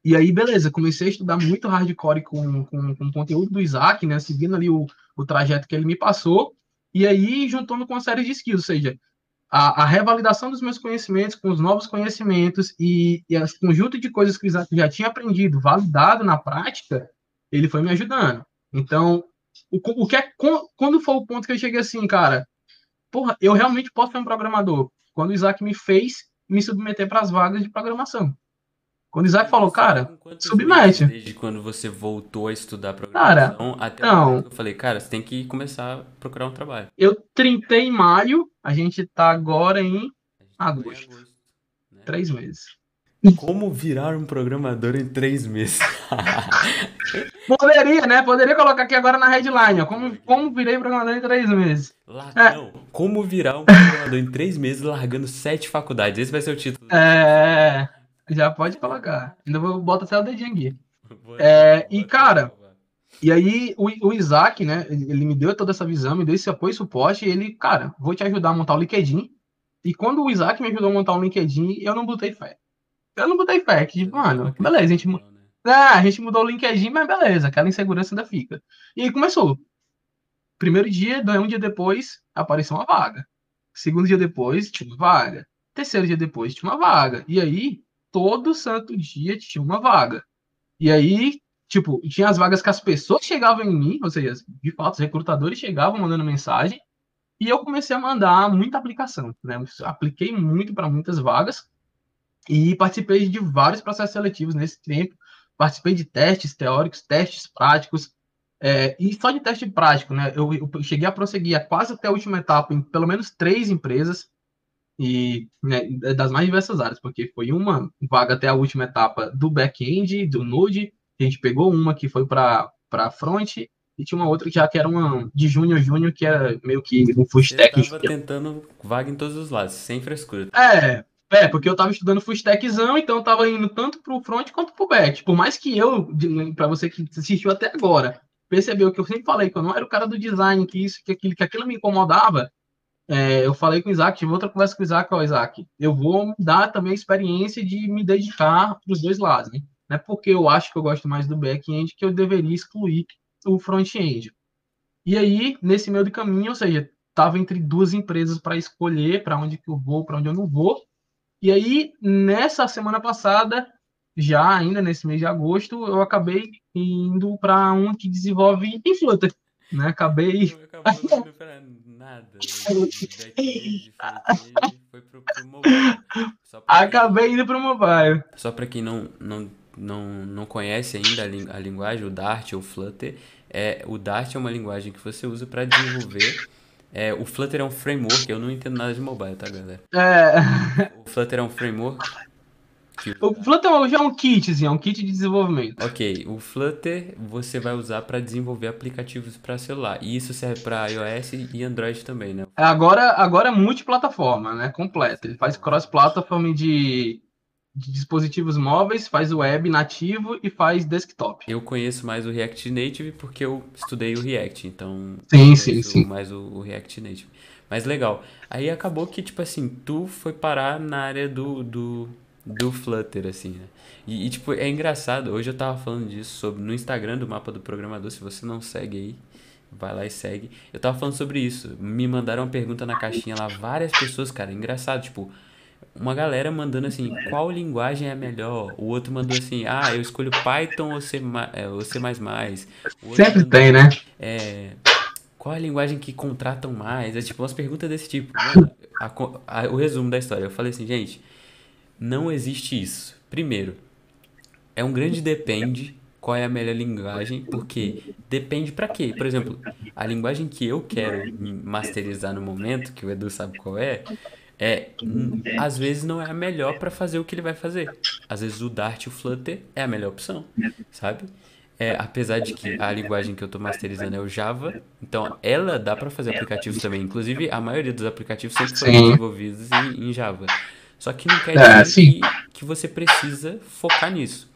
e aí, beleza, comecei a estudar muito hardcore com, com, com o conteúdo do Isaac, né? Seguindo ali o, o trajeto que ele me passou. E aí, juntando com uma série de skills, ou seja, a, a revalidação dos meus conhecimentos com os novos conhecimentos e, e conjunto de coisas que o Isaac já tinha aprendido, validado na prática, ele foi me ajudando. Então, o, o que é, quando foi o ponto que eu cheguei assim, cara, porra, eu realmente posso ser um programador? Quando o Isaac me fez me submeter para as vagas de programação. Quando o Isaac falou, cara, submete. Desde quando você voltou a estudar programação cara, até não. eu falei, cara, você tem que começar a procurar um trabalho. Eu trintei em maio, a gente tá agora em agosto. Em agosto né? Três meses. Como virar um programador em três meses? Poderia, né? Poderia colocar aqui agora na headline, ó. Como, como virei programador em três meses. Lá, é. Não, como virar um programador em três meses largando sete faculdades. Esse vai ser o título. É. Já pode colocar. Ainda vou botar até o dedinho aqui. É, e, cara, e aí o, o Isaac, né, ele me deu toda essa visão, me deu esse apoio e suporte, e ele, cara, vou te ajudar a montar o LinkedIn. E quando o Isaac me ajudou a montar o LinkedIn, eu não botei fé. Eu não botei fé, que, tipo, mano, beleza, a gente, é, a gente mudou o LinkedIn, mas beleza, aquela insegurança ainda fica. E aí começou. Primeiro dia, um dia depois, apareceu uma vaga. Segundo dia depois, tinha uma vaga. Terceiro dia depois, tinha uma vaga. E aí, todo santo dia tinha uma vaga. E aí, tipo, tinha as vagas que as pessoas chegavam em mim, ou seja, de fato, os recrutadores chegavam mandando mensagem, e eu comecei a mandar muita aplicação, né? Apliquei muito para muitas vagas e participei de vários processos seletivos nesse tempo. Participei de testes teóricos, testes práticos, é, e só de teste prático, né? Eu, eu, cheguei a prosseguir quase até a última etapa em pelo menos três empresas e né, das mais diversas áreas, porque foi uma vaga até a última etapa do back-end, do Node, a gente pegou uma que foi para para front e tinha uma outra que já que era uma de júnior júnior que era meio que um full stack. Tentando vaga em todos os lados, sem frescura. É, é, porque eu tava estudando full stackzão, então eu tava indo tanto pro front quanto pro back. Por mais que eu, para você que assistiu até agora, percebeu que eu sempre falei que eu não era o cara do design, que isso, que aquilo, que aquilo me incomodava, é, eu falei com o Isaac, tive outra conversa com o Isaac, ó, Isaac, eu vou dar também a experiência de me dedicar para os dois lados, né? Não é porque eu acho que eu gosto mais do back-end que eu deveria excluir o front-end. E aí, nesse meio do caminho, ou seja, estava entre duas empresas para escolher para onde que eu vou, para onde eu não vou. E aí, nessa semana passada, já ainda nesse mês de agosto, eu acabei indo para um que desenvolve em Flutter. Né? Acabei. Nada. foi pro, pro mobile. Acabei indo pro mobile. Só para quem não, não, não, não conhece ainda a, a linguagem, o Dart ou o Flutter, é, o Dart é uma linguagem que você usa para desenvolver. É, o Flutter é um framework, eu não entendo nada de mobile, tá, galera? É... O Flutter é um framework o Flutter já é um kitzinho, é um kit de desenvolvimento. Ok, o Flutter você vai usar para desenvolver aplicativos para celular. E isso serve para iOS e Android também, né? Agora, agora é multiplataforma, né? Completa. Ele faz cross-platform de, de dispositivos móveis, faz web nativo e faz desktop. Eu conheço mais o React Native porque eu estudei o React, então sim, sim, sim. mais o, o React Native. Mas legal. Aí acabou que, tipo assim, tu foi parar na área do, do do Flutter, assim, né? E, e, tipo, é engraçado, hoje eu tava falando disso sobre, no Instagram do Mapa do Programador, se você não segue aí, vai lá e segue. Eu tava falando sobre isso, me mandaram uma pergunta na caixinha lá, várias pessoas, cara, engraçado, tipo, uma galera mandando assim, qual linguagem é melhor? O outro mandou assim, ah, eu escolho Python ou C++. É, ou C++. Sempre mandou, tem, né? É, qual é a linguagem que contratam mais? É tipo umas perguntas desse tipo. A, a, o resumo da história. Eu falei assim, gente, não existe isso. Primeiro, é um grande depende qual é a melhor linguagem, porque depende para quê? Por exemplo, a linguagem que eu quero masterizar no momento, que o Edu sabe qual é, é às vezes não é a melhor para fazer o que ele vai fazer. Às vezes o Dart e o Flutter é a melhor opção, sabe? É, apesar de que a linguagem que eu estou masterizando é o Java, então ela dá para fazer aplicativos também. Inclusive, a maioria dos aplicativos sempre foram desenvolvidos em, em Java. Só que não quer é, dizer que, que você precisa focar nisso.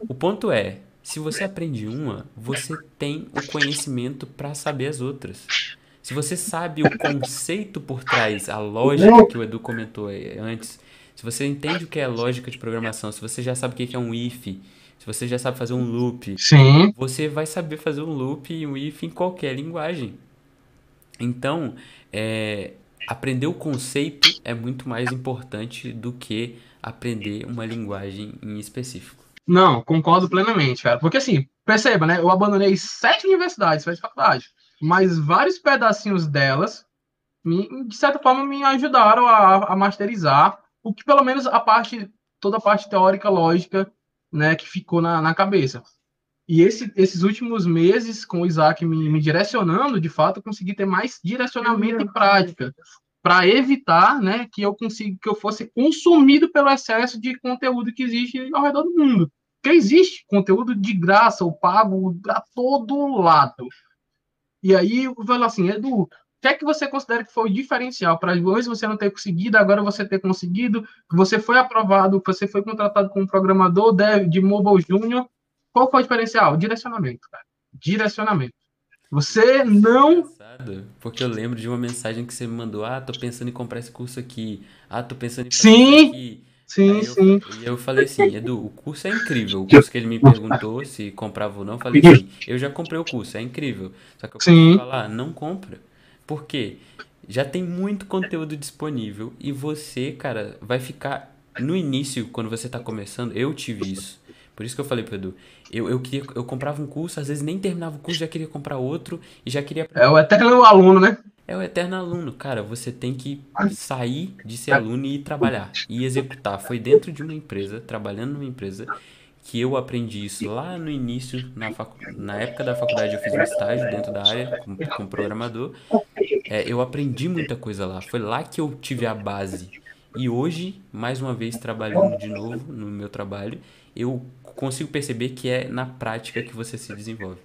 O ponto é, se você aprende uma, você tem o conhecimento para saber as outras. Se você sabe o conceito por trás, a lógica que o Edu comentou antes, se você entende o que é lógica de programação, se você já sabe o que é um if, se você já sabe fazer um loop, Sim. você vai saber fazer um loop e um if em qualquer linguagem. Então, é, aprender o conceito é muito mais importante do que aprender uma linguagem em específico. Não, concordo plenamente, cara. Porque assim, perceba, né? Eu abandonei sete universidades, sete faculdades, mas vários pedacinhos delas, me, de certa forma, me ajudaram a, a masterizar o que pelo menos a parte, toda a parte teórica, lógica, né, que ficou na, na cabeça. E esse, esses últimos meses, com o Isaac me, me direcionando, de fato, eu consegui ter mais direcionamento e prática para evitar né, que eu consiga que eu fosse consumido pelo excesso de conteúdo que existe ao redor do mundo. Porque existe conteúdo de graça ou pago a todo lado. E aí eu falo assim, Edu, que é que você considera que foi o diferencial para depois você não ter conseguido, agora você ter conseguido, você foi aprovado, você foi contratado como programador de Mobile Júnior? Qual foi o diferencial? Direcionamento, cara. Direcionamento. Você não. Porque eu lembro de uma mensagem que você me mandou: Ah, tô pensando em comprar esse curso aqui. Ah, tô pensando em sim, aqui. Sim, Aí sim. E eu, eu falei assim, Edu, o curso é incrível. O curso que ele me perguntou se comprava ou não, eu falei assim, eu já comprei o curso, é incrível. Só que eu sim. falar, não compra. Por quê? Já tem muito conteúdo disponível e você, cara, vai ficar no início, quando você tá começando, eu tive isso. Por isso que eu falei pro Edu, eu, eu, queria, eu comprava um curso, às vezes nem terminava o curso, já queria comprar outro e já queria. É o eterno aluno, né? É o eterno aluno, cara. Você tem que sair de ser aluno e trabalhar e executar. Foi dentro de uma empresa, trabalhando numa empresa, que eu aprendi isso lá no início, na, facu... na época da faculdade eu fiz um estágio dentro da área como, como programador. É, eu aprendi muita coisa lá. Foi lá que eu tive a base. E hoje, mais uma vez, trabalhando de novo no meu trabalho, eu consigo perceber que é na prática que você se desenvolve.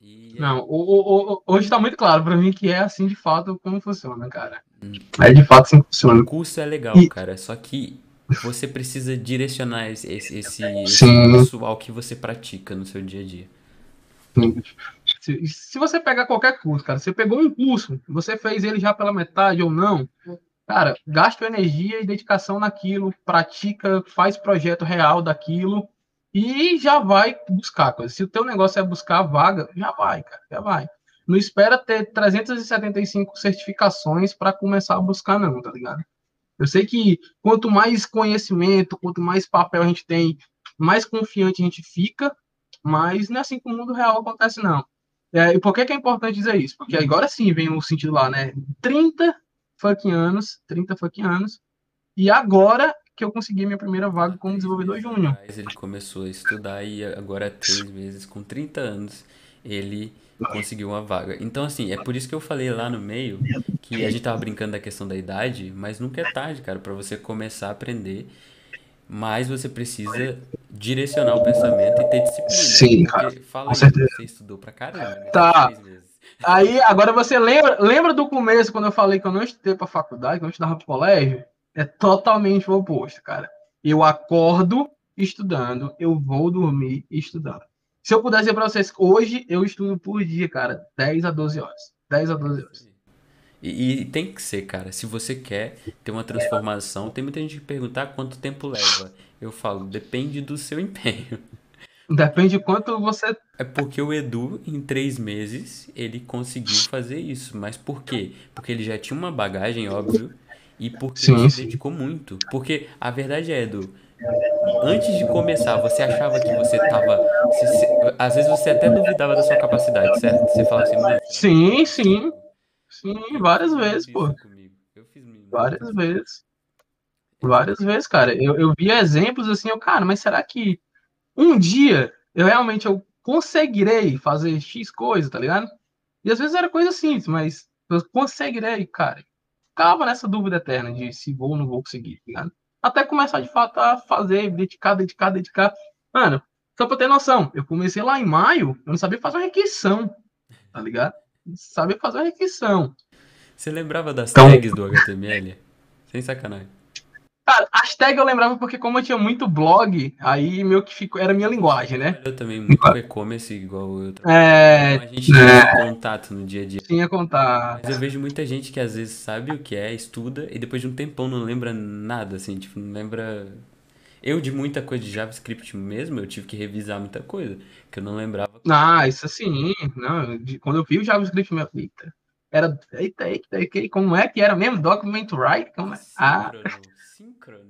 E... Não, o, o, hoje está muito claro para mim que é assim de fato como funciona, cara. Hum. É de fato assim que funciona. O curso é legal, e... cara, só que você precisa direcionar esse, esse, esse curso ao que você pratica no seu dia a dia. Se, se você pegar qualquer curso, cara, você pegou um curso, você fez ele já pela metade ou não, Cara, gasta energia e dedicação naquilo, pratica, faz projeto real daquilo e já vai buscar coisa. Se o teu negócio é buscar vaga, já vai, cara, já vai. Não espera ter 375 certificações para começar a buscar, não, tá ligado? Eu sei que quanto mais conhecimento, quanto mais papel a gente tem, mais confiante a gente fica, mas não é assim que o mundo real acontece, não. É, e por que, que é importante dizer isso? Porque agora sim vem o sentido lá, né? 30 fucking anos, 30 fucking anos. E agora que eu consegui minha primeira vaga como desenvolvedor júnior. Ele começou a estudar e agora há três meses, com 30 anos, ele conseguiu uma vaga. Então, assim, é por isso que eu falei lá no meio que a gente tava brincando da questão da idade, mas nunca é tarde, cara, para você começar a aprender. Mas você precisa direcionar o pensamento e ter disciplina. Sim, cara. Fala aí, você estudou pra caramba. Né? Tá. Aí, agora você lembra, lembra do começo, quando eu falei que eu não estudei para faculdade, que eu não estudava para colégio? É totalmente o oposto, cara. Eu acordo estudando, eu vou dormir estudando. Se eu pudesse dizer para vocês, hoje eu estudo por dia, cara, 10 a 12 horas. 10 a 12 horas. E, e, tem que ser, cara. Se você quer ter uma transformação, tem muita gente que perguntar quanto tempo leva. Eu falo, depende do seu empenho. Depende de quanto você. É porque o Edu, em três meses, ele conseguiu fazer isso. Mas por quê? Porque ele já tinha uma bagagem, óbvio, e porque sim, ele se dedicou muito. Porque a verdade é, Edu, antes de começar, você achava que você tava. Você, às vezes você até duvidava da sua capacidade, certo? Você falava assim, mas... Sim, sim. Sim, várias vezes, pô. Eu fiz várias vezes. Várias vezes, cara. Eu, eu vi exemplos assim, eu, cara, mas será que um dia eu realmente eu conseguirei fazer X coisa, tá ligado? E às vezes era coisa simples, mas eu conseguirei, cara. Ficava nessa dúvida eterna de se vou ou não vou conseguir, tá ligado? Até começar de fato a fazer, dedicar, dedicar, dedicar. Mano, só pra ter noção, eu comecei lá em maio, eu não sabia fazer uma requisição, tá ligado? Não sabia fazer uma requisição. Você lembrava das então... tags do HTML? Sem sacanagem. Cara, hashtag eu lembrava porque como eu tinha muito blog, aí meio que ficou, era minha linguagem, né? Eu também, muito e-commerce igual eu. É, então a gente tinha é, contato no dia a dia. Tinha contato. Mas eu vejo muita gente que às vezes sabe o que é, estuda, e depois de um tempão não lembra nada, assim, tipo, não lembra... Eu, de muita coisa de JavaScript mesmo, eu tive que revisar muita coisa, que eu não lembrava. Ah, isso sim. Não, de, quando eu vi o JavaScript, meu, eita, era, eita, eita, eita, como é que era mesmo? Document write? Como é? Ah síncrono.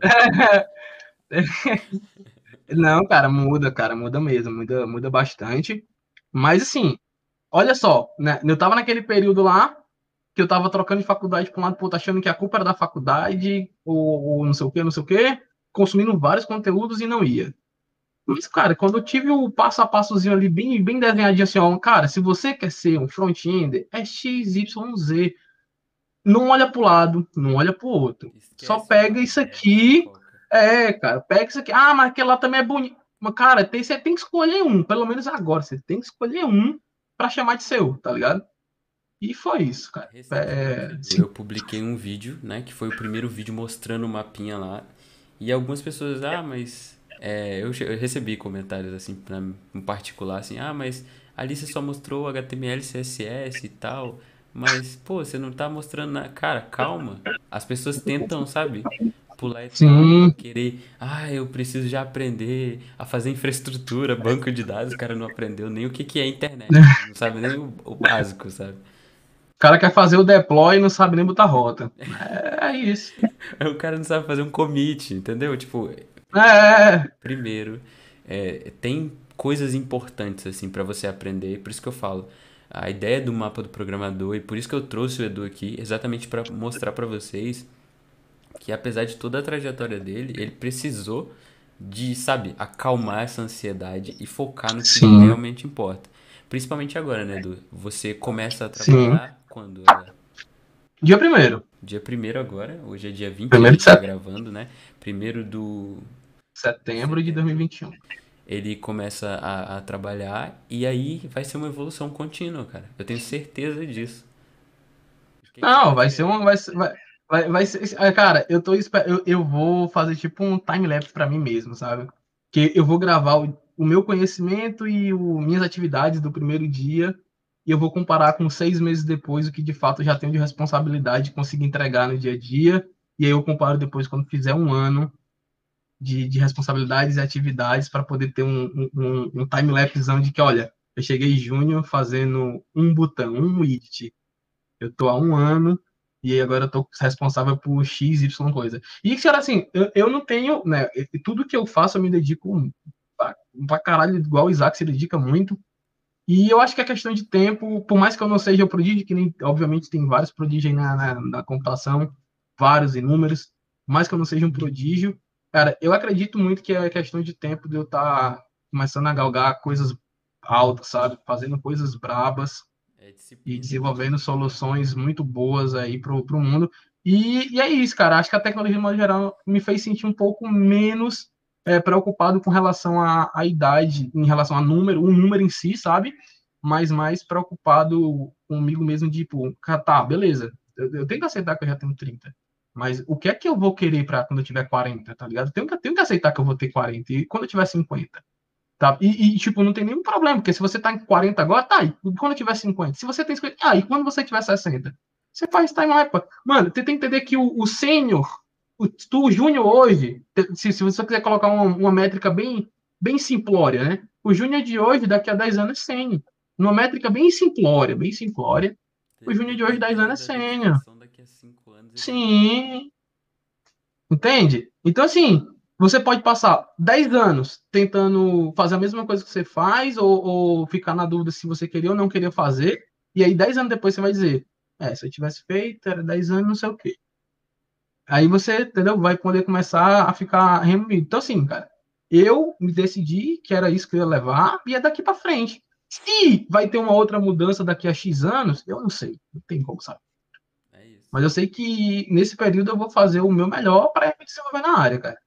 Não, cara, muda, cara, muda mesmo, muda, muda bastante. Mas assim, olha só, né? Eu tava naquele período lá que eu tava trocando de faculdade para um lado pro outro, achando que a culpa era da faculdade, ou, ou não sei o que, não sei o que, consumindo vários conteúdos e não ia. Mas, cara, quando eu tive o passo a passozinho ali bem, bem desenhadinho assim, ó, cara, se você quer ser um front-end, é X, Y, Z não olha para o lado, não olha para o outro. Esquece, Só pega isso aqui. É, cara, pega isso aqui. Ah, mas aquele lá também é bonito. Mas, cara, tem, você tem que escolher um, pelo menos agora. Você tem que escolher um para chamar de seu, tá ligado? E foi isso, cara. É, eu publiquei um vídeo, né? Que foi o primeiro vídeo mostrando o mapinha lá. E algumas pessoas, ah, mas. É, eu, eu, recebi comentários assim, pra, em particular, assim, ah, mas ali você só mostrou HTML, CSS e tal. Mas, pô, você não tá mostrando nada. Cara, calma. As pessoas tentam, sabe? Pular e Sim. querer. Ah, eu preciso já aprender a fazer infraestrutura, banco de dados. O cara não aprendeu nem o que, que é internet. Não sabe nem o, o básico, sabe? O cara quer fazer o deploy e não sabe nem botar rota. É, é isso. o cara não sabe fazer um commit, entendeu? Tipo, é. primeiro, é, tem coisas importantes assim para você aprender, por isso que eu falo. A ideia do mapa do programador e por isso que eu trouxe o Edu aqui, exatamente para mostrar para vocês que apesar de toda a trajetória dele, ele precisou de, sabe, acalmar essa ansiedade e focar no que Sim. realmente importa. Principalmente agora, né, Edu? Você começa a trabalhar Sim. quando? Dia primeiro. Dia primeiro agora, hoje é dia 20, primeiro de tá gravando, né? Primeiro do... Setembro de 2021. Ele começa a, a trabalhar e aí vai ser uma evolução contínua, cara. Eu tenho certeza disso. Não, vai ser uma... Vai, vai, vai, vai ser, cara, eu tô eu, eu vou fazer tipo um time-lapse pra mim mesmo, sabe? Que eu vou gravar o, o meu conhecimento e o, minhas atividades do primeiro dia e eu vou comparar com seis meses depois o que de fato eu já tenho de responsabilidade de conseguir entregar no dia a dia. E aí eu comparo depois quando fizer um ano de, de responsabilidades e atividades para poder ter um, um, um time-lapse de que, olha, eu cheguei em junho fazendo um botão, um widget. Eu tô há um ano e agora eu tô responsável por X, Y coisa. E, cara, assim, eu, eu não tenho, né, tudo que eu faço eu me dedico pra, caralho, igual o Isaac se dedica muito, e eu acho que é questão de tempo, por mais que eu não seja o prodígio, que nem, obviamente tem vários prodígios na, na, na computação, vários inúmeros, por mais que eu não seja um prodígio, cara, eu acredito muito que é questão de tempo de eu estar tá começando a galgar coisas altas, sabe? Fazendo coisas brabas é e desenvolvendo soluções muito boas aí pro, pro mundo. E, e é isso, cara. Acho que a tecnologia, de modo geral, me fez sentir um pouco menos é, preocupado com relação à, à idade, em relação a número, o número em si, sabe? Mas mais preocupado comigo mesmo, tipo, tá, beleza, eu, eu, tenho que aceitar que eu já tenho 30. Mas o que é que eu vou querer para quando eu tiver 40, tá ligado? Tenho que, tenho que aceitar que eu vou ter 40. E quando eu tiver 50? Tá? E, e, tipo, não tem nenhum problema, porque se você tá em 40 agora, tá, e quando eu tiver 50? Se você tem 50, ah, e quando você tiver 60? Você faz time map. Mano, você tem que entender que o, o sênior o, o Júnior hoje, se, se você quiser colocar uma, uma métrica bem, bem simplória, né? O Júnior de hoje, daqui a 10 anos, é sênior. Numa métrica bem simplória, bem simplória. O Júnior de hoje, 10 anos, é sênior. Sim. Entende? Então, assim, você pode passar 10 anos tentando fazer a mesma coisa que você faz, ou, ou, ficar na dúvida se você queria ou não queria fazer, e aí 10 anos depois você vai dizer, é, se eu tivesse feito, era 10 anos, não sei o quê. Aí você, entendeu? Vai poder começar a ficar removido. Então, assim, cara, eu me decidi que era isso que eu ia levar e é daqui para frente. Se vai ter uma outra mudança daqui a X anos, eu não sei. Não tem como saber. É Mas eu sei que nesse período eu vou fazer o meu melhor para me desenvolver na área, cara.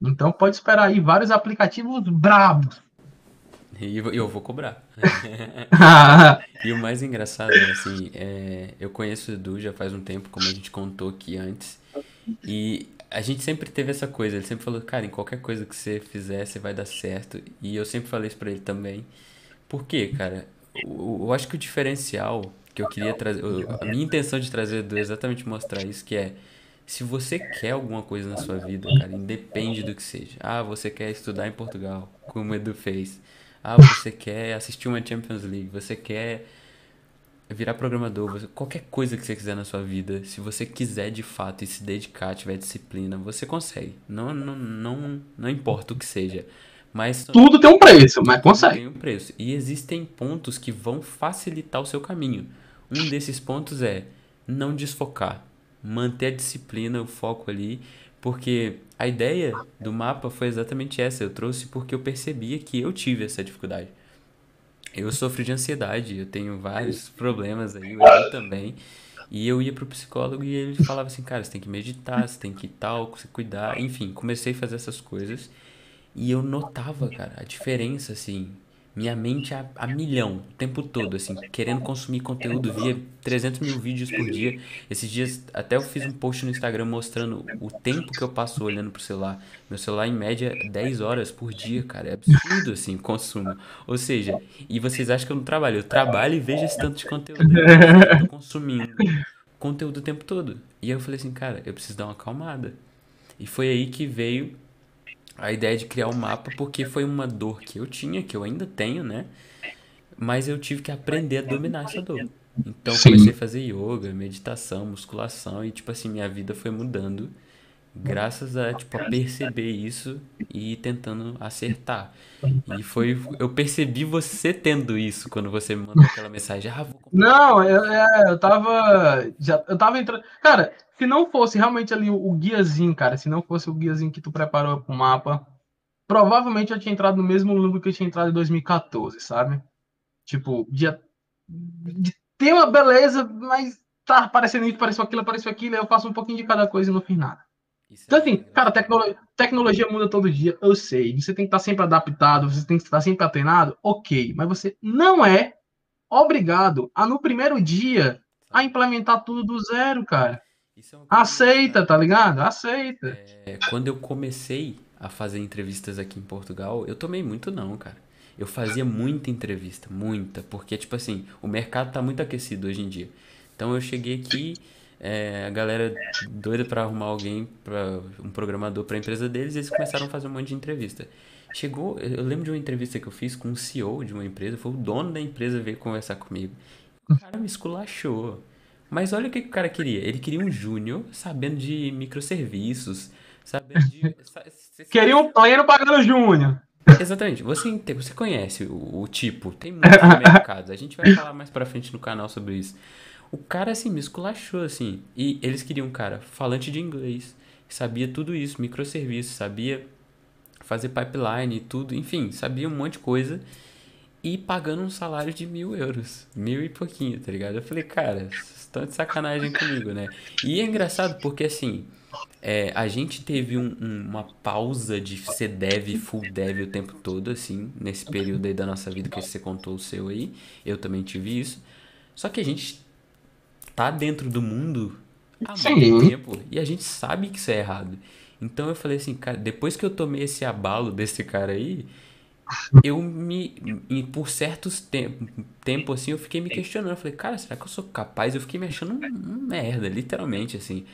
Então pode esperar aí vários aplicativos brabos. E eu vou cobrar. e o mais engraçado, assim, é, eu conheço o Edu já faz um tempo, como a gente contou aqui antes. E a gente sempre teve essa coisa, ele sempre falou, cara, em qualquer coisa que você fizer, você vai dar certo. E eu sempre falei isso pra ele também. Por quê, cara? Eu, acho que o diferencial que eu queria trazer, a minha intenção de trazer é exatamente mostrar isso, que é se você quer alguma coisa na sua vida, cara, independe do que seja. Ah, você quer estudar em Portugal, como o Edu fez. Ah, você quer assistir uma Champions League, você quer virar programador, você, qualquer coisa que você quiser na sua vida, se você quiser de fato e se dedicar, tiver disciplina, você consegue. Não, não, não, não importa o que seja. Mas tudo tem um preço, mas consegue. Tem um preço. E existem pontos que vão facilitar o seu caminho. Um desses pontos é não desfocar, manter a disciplina, o foco ali, porque a ideia do mapa foi exatamente essa. Eu trouxe porque eu percebia que eu tive essa dificuldade. Eu sofro de ansiedade, eu tenho vários problemas aí, eu também. E eu ia pro psicólogo e ele falava assim, cara, você tem que meditar, você tem que tal, você cuidar. Enfim, comecei a fazer essas coisas. E eu notava, cara, a diferença, assim, minha mente a, a, milhão, o tempo todo, assim, querendo consumir conteúdo, via 300 mil vídeos por dia. Esses dias, até eu fiz um post no Instagram mostrando o tempo que eu passo olhando pro celular. Meu celular, em média, 10 horas por dia, cara. É absurdo, assim, o consumo. Ou seja, e vocês acham que eu não trabalho? Eu trabalho e vejo esse tanto de conteúdo. Eu tô consumindo conteúdo o tempo todo. E aí eu falei assim, cara, eu preciso dar uma acalmada. E foi aí que veio a ideia de criar um mapa, porque foi uma dor que eu tinha, que eu ainda tenho, né? Mas eu tive que aprender a dominar essa dor. Então Sim. comecei a fazer yoga, meditação, musculação e tipo assim, minha vida foi mudando graças a tipo a perceber isso e tentando acertar. E foi eu percebi você tendo isso quando você me mandou aquela mensagem. Ah, Não, eu, é, eu tava já eu tava entrando, cara, se não fosse realmente ali o, guiazinho, cara, se não fosse o guiazinho que tu preparou pro mapa, provavelmente eu tinha entrado no mesmo número que eu tinha entrado em 2014, sabe? Tipo, de ter uma beleza, mas tá aparecendo isso, aquilo, apareceu aquilo, eu faço um pouquinho de cada coisa e não fiz nada. Isso então, é assim, cara, tecnologia, tecnologia muda todo dia, eu sei. Você tem que estar sempre adaptado, você tem que estar sempre atenado, ok. Mas você não é obrigado a, no primeiro dia, a implementar tudo do zero, cara. É Aceita, tá ligado? Aceita. É, quando eu comecei a fazer entrevistas aqui em Portugal, eu tomei muito não, cara. Eu fazia muita entrevista, muita, porque, tipo assim, o mercado tá muito aquecido hoje em dia. Então eu cheguei aqui, é, a galera doida para arrumar alguém, para um programador para a empresa deles, e eles começaram a fazer um monte de entrevista. Chegou, eu lembro de uma entrevista que eu fiz com um CEO de uma empresa, foi o dono da empresa veio conversar comigo. O cara me esculachou. Mas olha o que, que o cara queria. Ele queria um júnior sabendo de microserviços, sabendo de. queria um pleno pagando júnior. Exatamente. Você, você conhece o, o tipo, tem muitos mercados. A gente vai falar mais pra frente no canal sobre isso. O cara, assim, me esculachou, assim. E eles queriam um cara falante de inglês, sabia tudo isso, microserviços, sabia fazer pipeline e tudo, enfim, sabia um monte de coisa e pagando um salário de mil euros. Mil e pouquinho, tá ligado? Eu falei, cara, estão de sacanagem comigo, né? E é engraçado porque, assim, é, a gente teve um, um, uma pausa de ser dev, full dev o tempo todo, assim, nesse período aí da nossa vida que você contou o seu aí. Eu também tive isso. Só que a gente tá dentro do mundo há muito tempo e a gente sabe que isso é errado. Então eu falei assim, cara, depois que eu tomei esse abalo desse cara aí, eu me. Por certos tempos tempo, assim, eu fiquei me questionando. Eu falei, cara, será que eu sou capaz? Eu fiquei me achando um, um merda, literalmente, assim.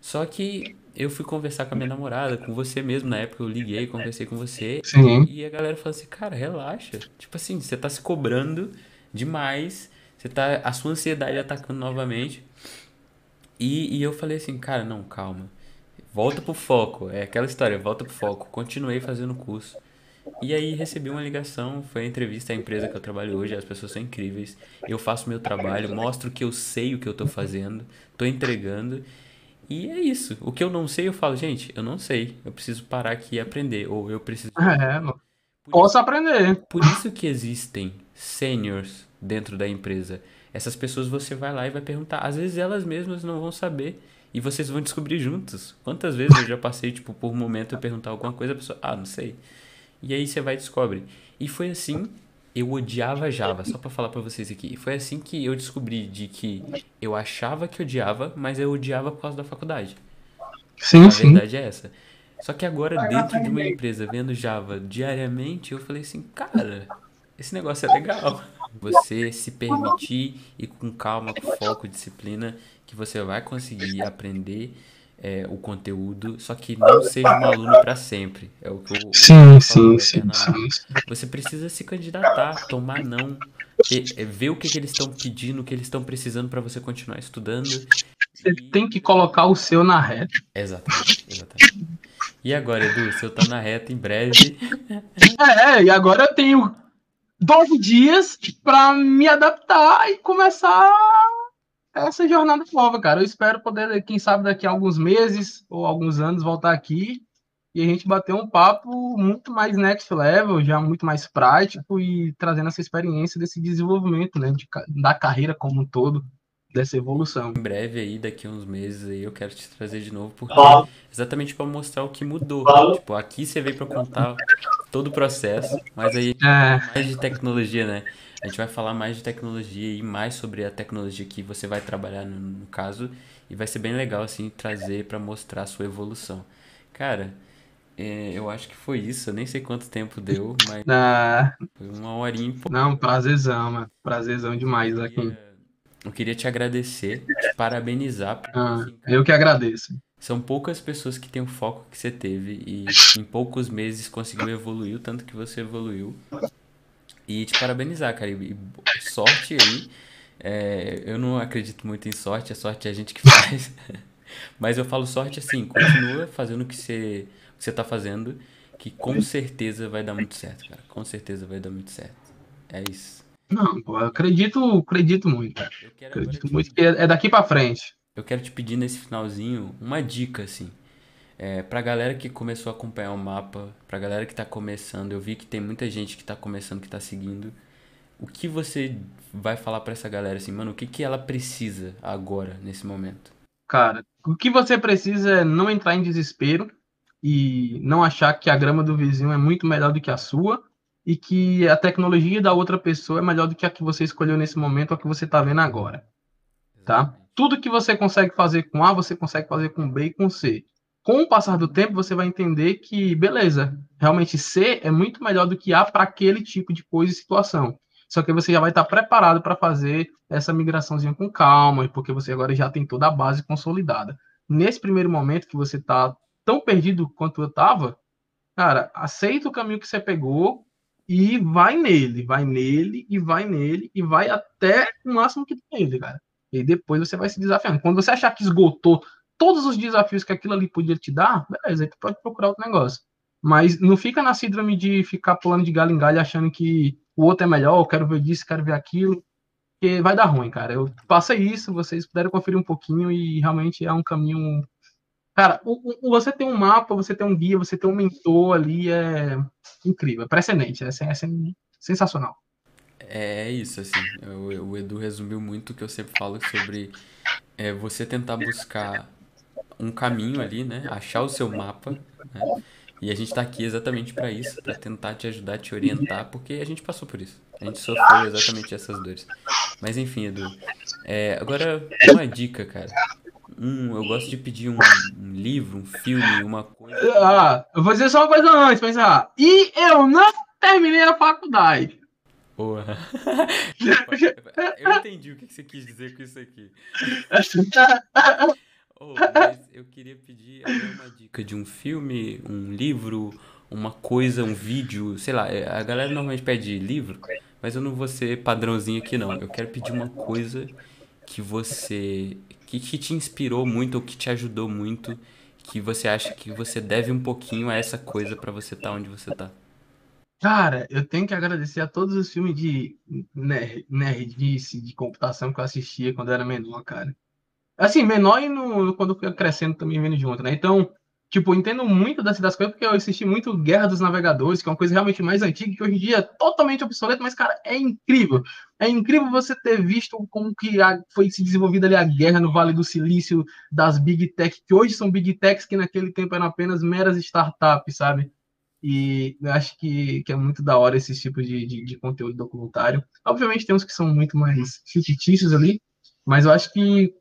Só que eu fui conversar com a minha namorada, com você mesmo, na época eu liguei, conversei com você. Sim. E a galera falou assim, cara, relaxa. Tipo assim, você tá se cobrando demais. Você tá. A sua ansiedade atacando novamente. E, e eu falei assim, cara, não, calma. Volta pro foco. É aquela história, volta pro foco. Continuei fazendo o curso. E aí recebi uma ligação, foi a entrevista à empresa que eu trabalho hoje, as pessoas são incríveis. Eu faço meu trabalho, mostro que eu sei o que eu tô fazendo, tô entregando. E é isso. O que eu não sei, eu falo, gente, eu não sei. Eu preciso parar aqui e aprender. Ou eu preciso. É, posso isso, aprender. Por isso que existem seniors dentro da empresa. Essas pessoas você vai lá e vai perguntar. Às vezes elas mesmas não vão saber. E vocês vão descobrir juntos. Quantas vezes eu já passei, tipo, por um momento eu perguntar alguma coisa, a pessoa, ah, não sei. E aí você vai e descobre. E foi assim, eu odiava Java, só para falar para vocês aqui. Foi assim que eu descobri de que eu achava que odiava, mas eu odiava por causa da faculdade. Sim, a sim. verdade é essa. Só que agora, dentro de uma empresa, vendo Java diariamente, eu falei assim, cara, esse negócio é legal. Você se permitir e com calma, com foco, disciplina, que você vai conseguir aprender é, o conteúdo, só que não seja um aluno para sempre. É o que eu, sim, sim, sim, sim, Você precisa se candidatar, tomar não, é, ver o que, que eles estão pedindo, o que eles estão precisando para você continuar estudando. Você e... tem que colocar o seu na reta. Exatamente, exatamente. E agora, Edu, se eu tá na reta em breve. É, e agora eu tenho 12 dias para me adaptar e começar essa jornada nova, cara. Eu espero poder, quem sabe, daqui a alguns meses ou alguns anos, voltar aqui e a gente bater um papo muito mais next level, já muito mais prático e trazendo essa experiência desse desenvolvimento, né, de, da carreira como um todo, dessa evolução. Em breve aí, daqui a uns meses aí, eu quero te trazer de novo, porque exatamente para mostrar o que mudou. Tipo, aqui você veio para contar todo o processo, mas aí É, mais de tecnologia, né? A gente vai falar mais de tecnologia e mais sobre a tecnologia que você vai trabalhar no, no caso, e vai ser bem legal assim trazer para mostrar a sua evolução. Cara, é, eu acho que foi isso, eu nem sei quanto tempo deu, mas ah, foi uma horinha e pouco. não, prazerzão, mano. Prazerzão demais aqui. Queria, eu queria te agradecer, te parabenizar, porque Ah, assim, eu que agradeço. são poucas pessoas que têm o foco que você teve e em poucos meses conseguiu evoluir o tanto que você evoluiu. E te parabenizar, cara. E sorte aí. É, eu não acredito muito em sorte, a sorte é a gente que faz. Mas eu falo sorte assim, continua fazendo o que você, o que você tá fazendo, que com certeza vai dar muito certo, cara. Com certeza vai dar muito certo. É isso. Não, pô, acredito, acredito muito, Acredito muito que é é daqui pra frente. Eu quero te pedir nesse finalzinho uma dica, assim. É, pra galera que começou a acompanhar o mapa, pra galera que tá começando, eu vi que tem muita gente que tá começando, que tá seguindo. O que você vai falar pra essa galera, assim, mano, o que que ela precisa agora, nesse momento? Cara, o que você precisa é não entrar em desespero e não achar que a grama do vizinho é muito melhor do que a sua e que a tecnologia da outra pessoa é melhor do que a que você escolheu nesse momento ou a que você tá vendo agora, tá? Tudo que você consegue fazer com A, você consegue fazer com B e com C. Com o passar do tempo, você vai entender que, beleza, realmente C é muito melhor do que A para aquele tipo de coisa e situação. Só que você já vai estar preparado para fazer essa migraçãozinha com calma, porque você agora já tem toda a base consolidada. Nesse primeiro momento que você está tão perdido quanto eu estava, cara, aceita o caminho que você pegou e vai nele, vai nele e vai nele e vai até o máximo que tem ele, cara. E depois você vai se desafiando. Quando você achar que esgotou todos os desafios que aquilo ali podia te dar, beleza, aí tu pode procurar outro negócio. Mas não fica na síndrome de ficar pulando de galho em galho achando que o outro é melhor, eu quero ver disso, quero ver aquilo, porque vai dar ruim, cara. Eu passei isso, vocês puderam conferir um pouquinho e realmente é um caminho. Cara, você tem um mapa, você tem um guia, você tem um mentor ali, é incrível, é precedente, é, é sen- sensacional. É isso, assim. O, Edu resumiu muito o que eu sempre falo sobre é, você tentar buscar um caminho ali, né? Achar o seu mapa, né? E a gente tá aqui exatamente para isso, para tentar te ajudar, te orientar, porque a gente passou por isso. A gente sofreu exatamente essas dores. Mas enfim, Edu. É, agora, uma dica, cara. Um, eu gosto de pedir um, um livro, um filme, uma coisa. Ah, eu vou dizer só uma coisa antes, pensar. E eu não terminei a faculdade. Porra. Eu entendi o que você quis dizer com isso aqui. Oh, mas eu queria pedir uma dica de um filme, um livro, uma coisa, um vídeo, sei lá. é, A galera normalmente pede livro, mas eu não vou ser padrãozinho aqui não. Eu quero pedir uma coisa que você que, que te inspirou muito ou que te ajudou muito, que você acha que você deve um pouquinho a essa coisa pra você estar onde você tá. Cara, eu tenho que agradecer a todos os filmes de ner- nerdice, de computação que eu assistia quando eu era menor, cara. Assim, menor e no, quando eu fui crescendo também vendo junto, né? Então, tipo, entendo muito das, das coisas porque eu assisti muito Guerra dos Navegadores, que é uma coisa realmente mais antiga, que hoje em dia é totalmente obsoleta, mas, cara, é incrível. É incrível você ter visto como que a- foi se desenvolvida ali a guerra no Vale do Silício das Big Tech, que hoje são Big Techs, que naquele tempo eram apenas meras startups, sabe? E eu acho que, que é muito da hora esse tipo de, de, de conteúdo documentário. Obviamente tem uns que são muito mais fictícios ali, mas eu acho que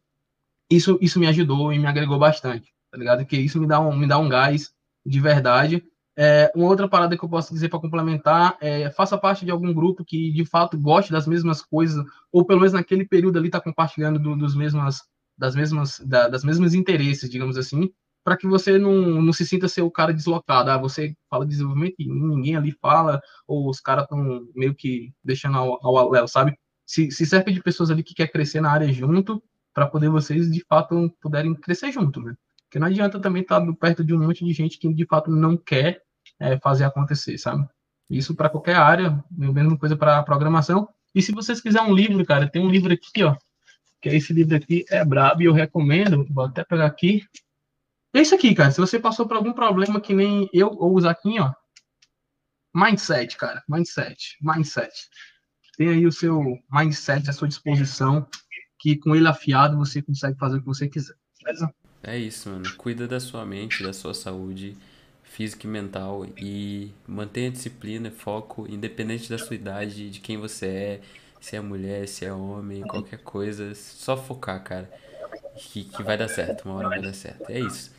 isso, isso me ajudou e me agregou bastante, tá ligado? Que isso me dá um, me dá um gás de verdade. É, uma outra parada que eu posso dizer para complementar é faça parte de algum grupo que de fato goste das mesmas coisas, ou pelo menos naquele período ali está compartilhando do, dos mesmas, das mesmas, da, das mesmas interesses, digamos assim, para que você não, não se sinta ser o cara deslocado. Ah, você fala de desenvolvimento e ninguém ali fala, ou os caras estão meio que deixando ao, ao aléu, sabe? Se, se cerca de pessoas ali que quer crescer na área junto, para poder vocês de fato puderem crescer junto, né? Porque não adianta também estar perto de um monte de gente que de fato não quer é, fazer acontecer, sabe? Isso para qualquer área, mesma coisa para programação. E se vocês quiserem um livro, cara, tem um livro aqui, ó, que é esse livro aqui, é brabo e eu recomendo. Vou até pegar aqui. É isso aqui, cara. Se você passou por algum problema que nem eu ou o Zaquinho, ó. Mindset, cara. Mindset. Mindset. Tem aí o seu mindset à sua disposição, que com ele afiado você consegue fazer o que você quiser. Beleza? É isso, mano. Cuida da sua mente, da sua saúde. física e mental e mantenha disciplina, foco, independente da sua idade, de quem você é, se é mulher, se é homem, qualquer coisa, só focar, cara. Que, que vai dar certo, uma hora vai dar certo. É isso.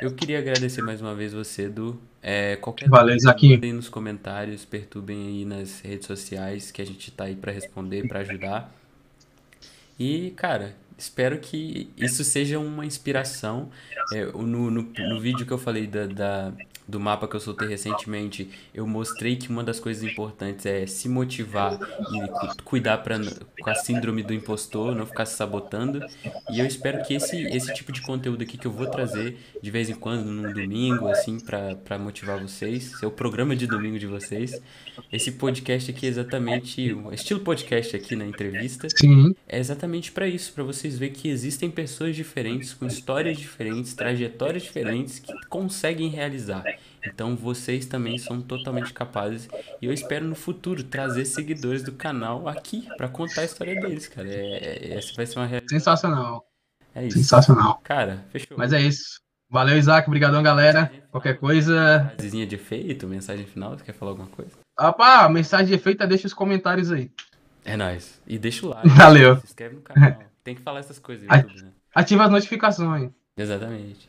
Eu queria agradecer mais uma vez você, Edu. É, qualquer Valeu, Isaac. mandem nos comentários, perturbem aí nas redes sociais, que a gente tá aí pra responder, pra ajudar. E, cara, espero que isso seja uma inspiração. É, no, no, no vídeo que eu falei da, da- do mapa que eu soltei recentemente, eu mostrei que uma das coisas importantes é se motivar e cu- cuidar pra, com a síndrome do impostor, não ficar se sabotando. E eu espero que esse, esse tipo de conteúdo aqui que eu vou trazer de vez em quando, num domingo, assim, pra motivar vocês, ser o programa de domingo de vocês. Esse podcast aqui é exatamente, o estilo podcast aqui na entrevista, Sim, é exatamente para isso, para vocês verem que existem pessoas diferentes, com histórias diferentes, trajetórias diferentes, que conseguem realizar. Então vocês também são totalmente capazes e eu espero no futuro trazer seguidores do canal aqui para contar a história deles, cara. É, é- essa vai ser uma realidade. sensacional. É isso. Sensacional. Cara, fechou. Mas é isso. Valeu, Isaac. Obrigadão, galera. Qualquer coisa. Frasezinha de efeito, mensagem final, você quer falar alguma coisa? Opa, mensagem de efeito, deixa os comentários aí. É nóis. E deixa o like. Valeu. Se inscreve no canal. Tem que falar essas coisas. YouTube, né? Ativa as notificações. Exatamente.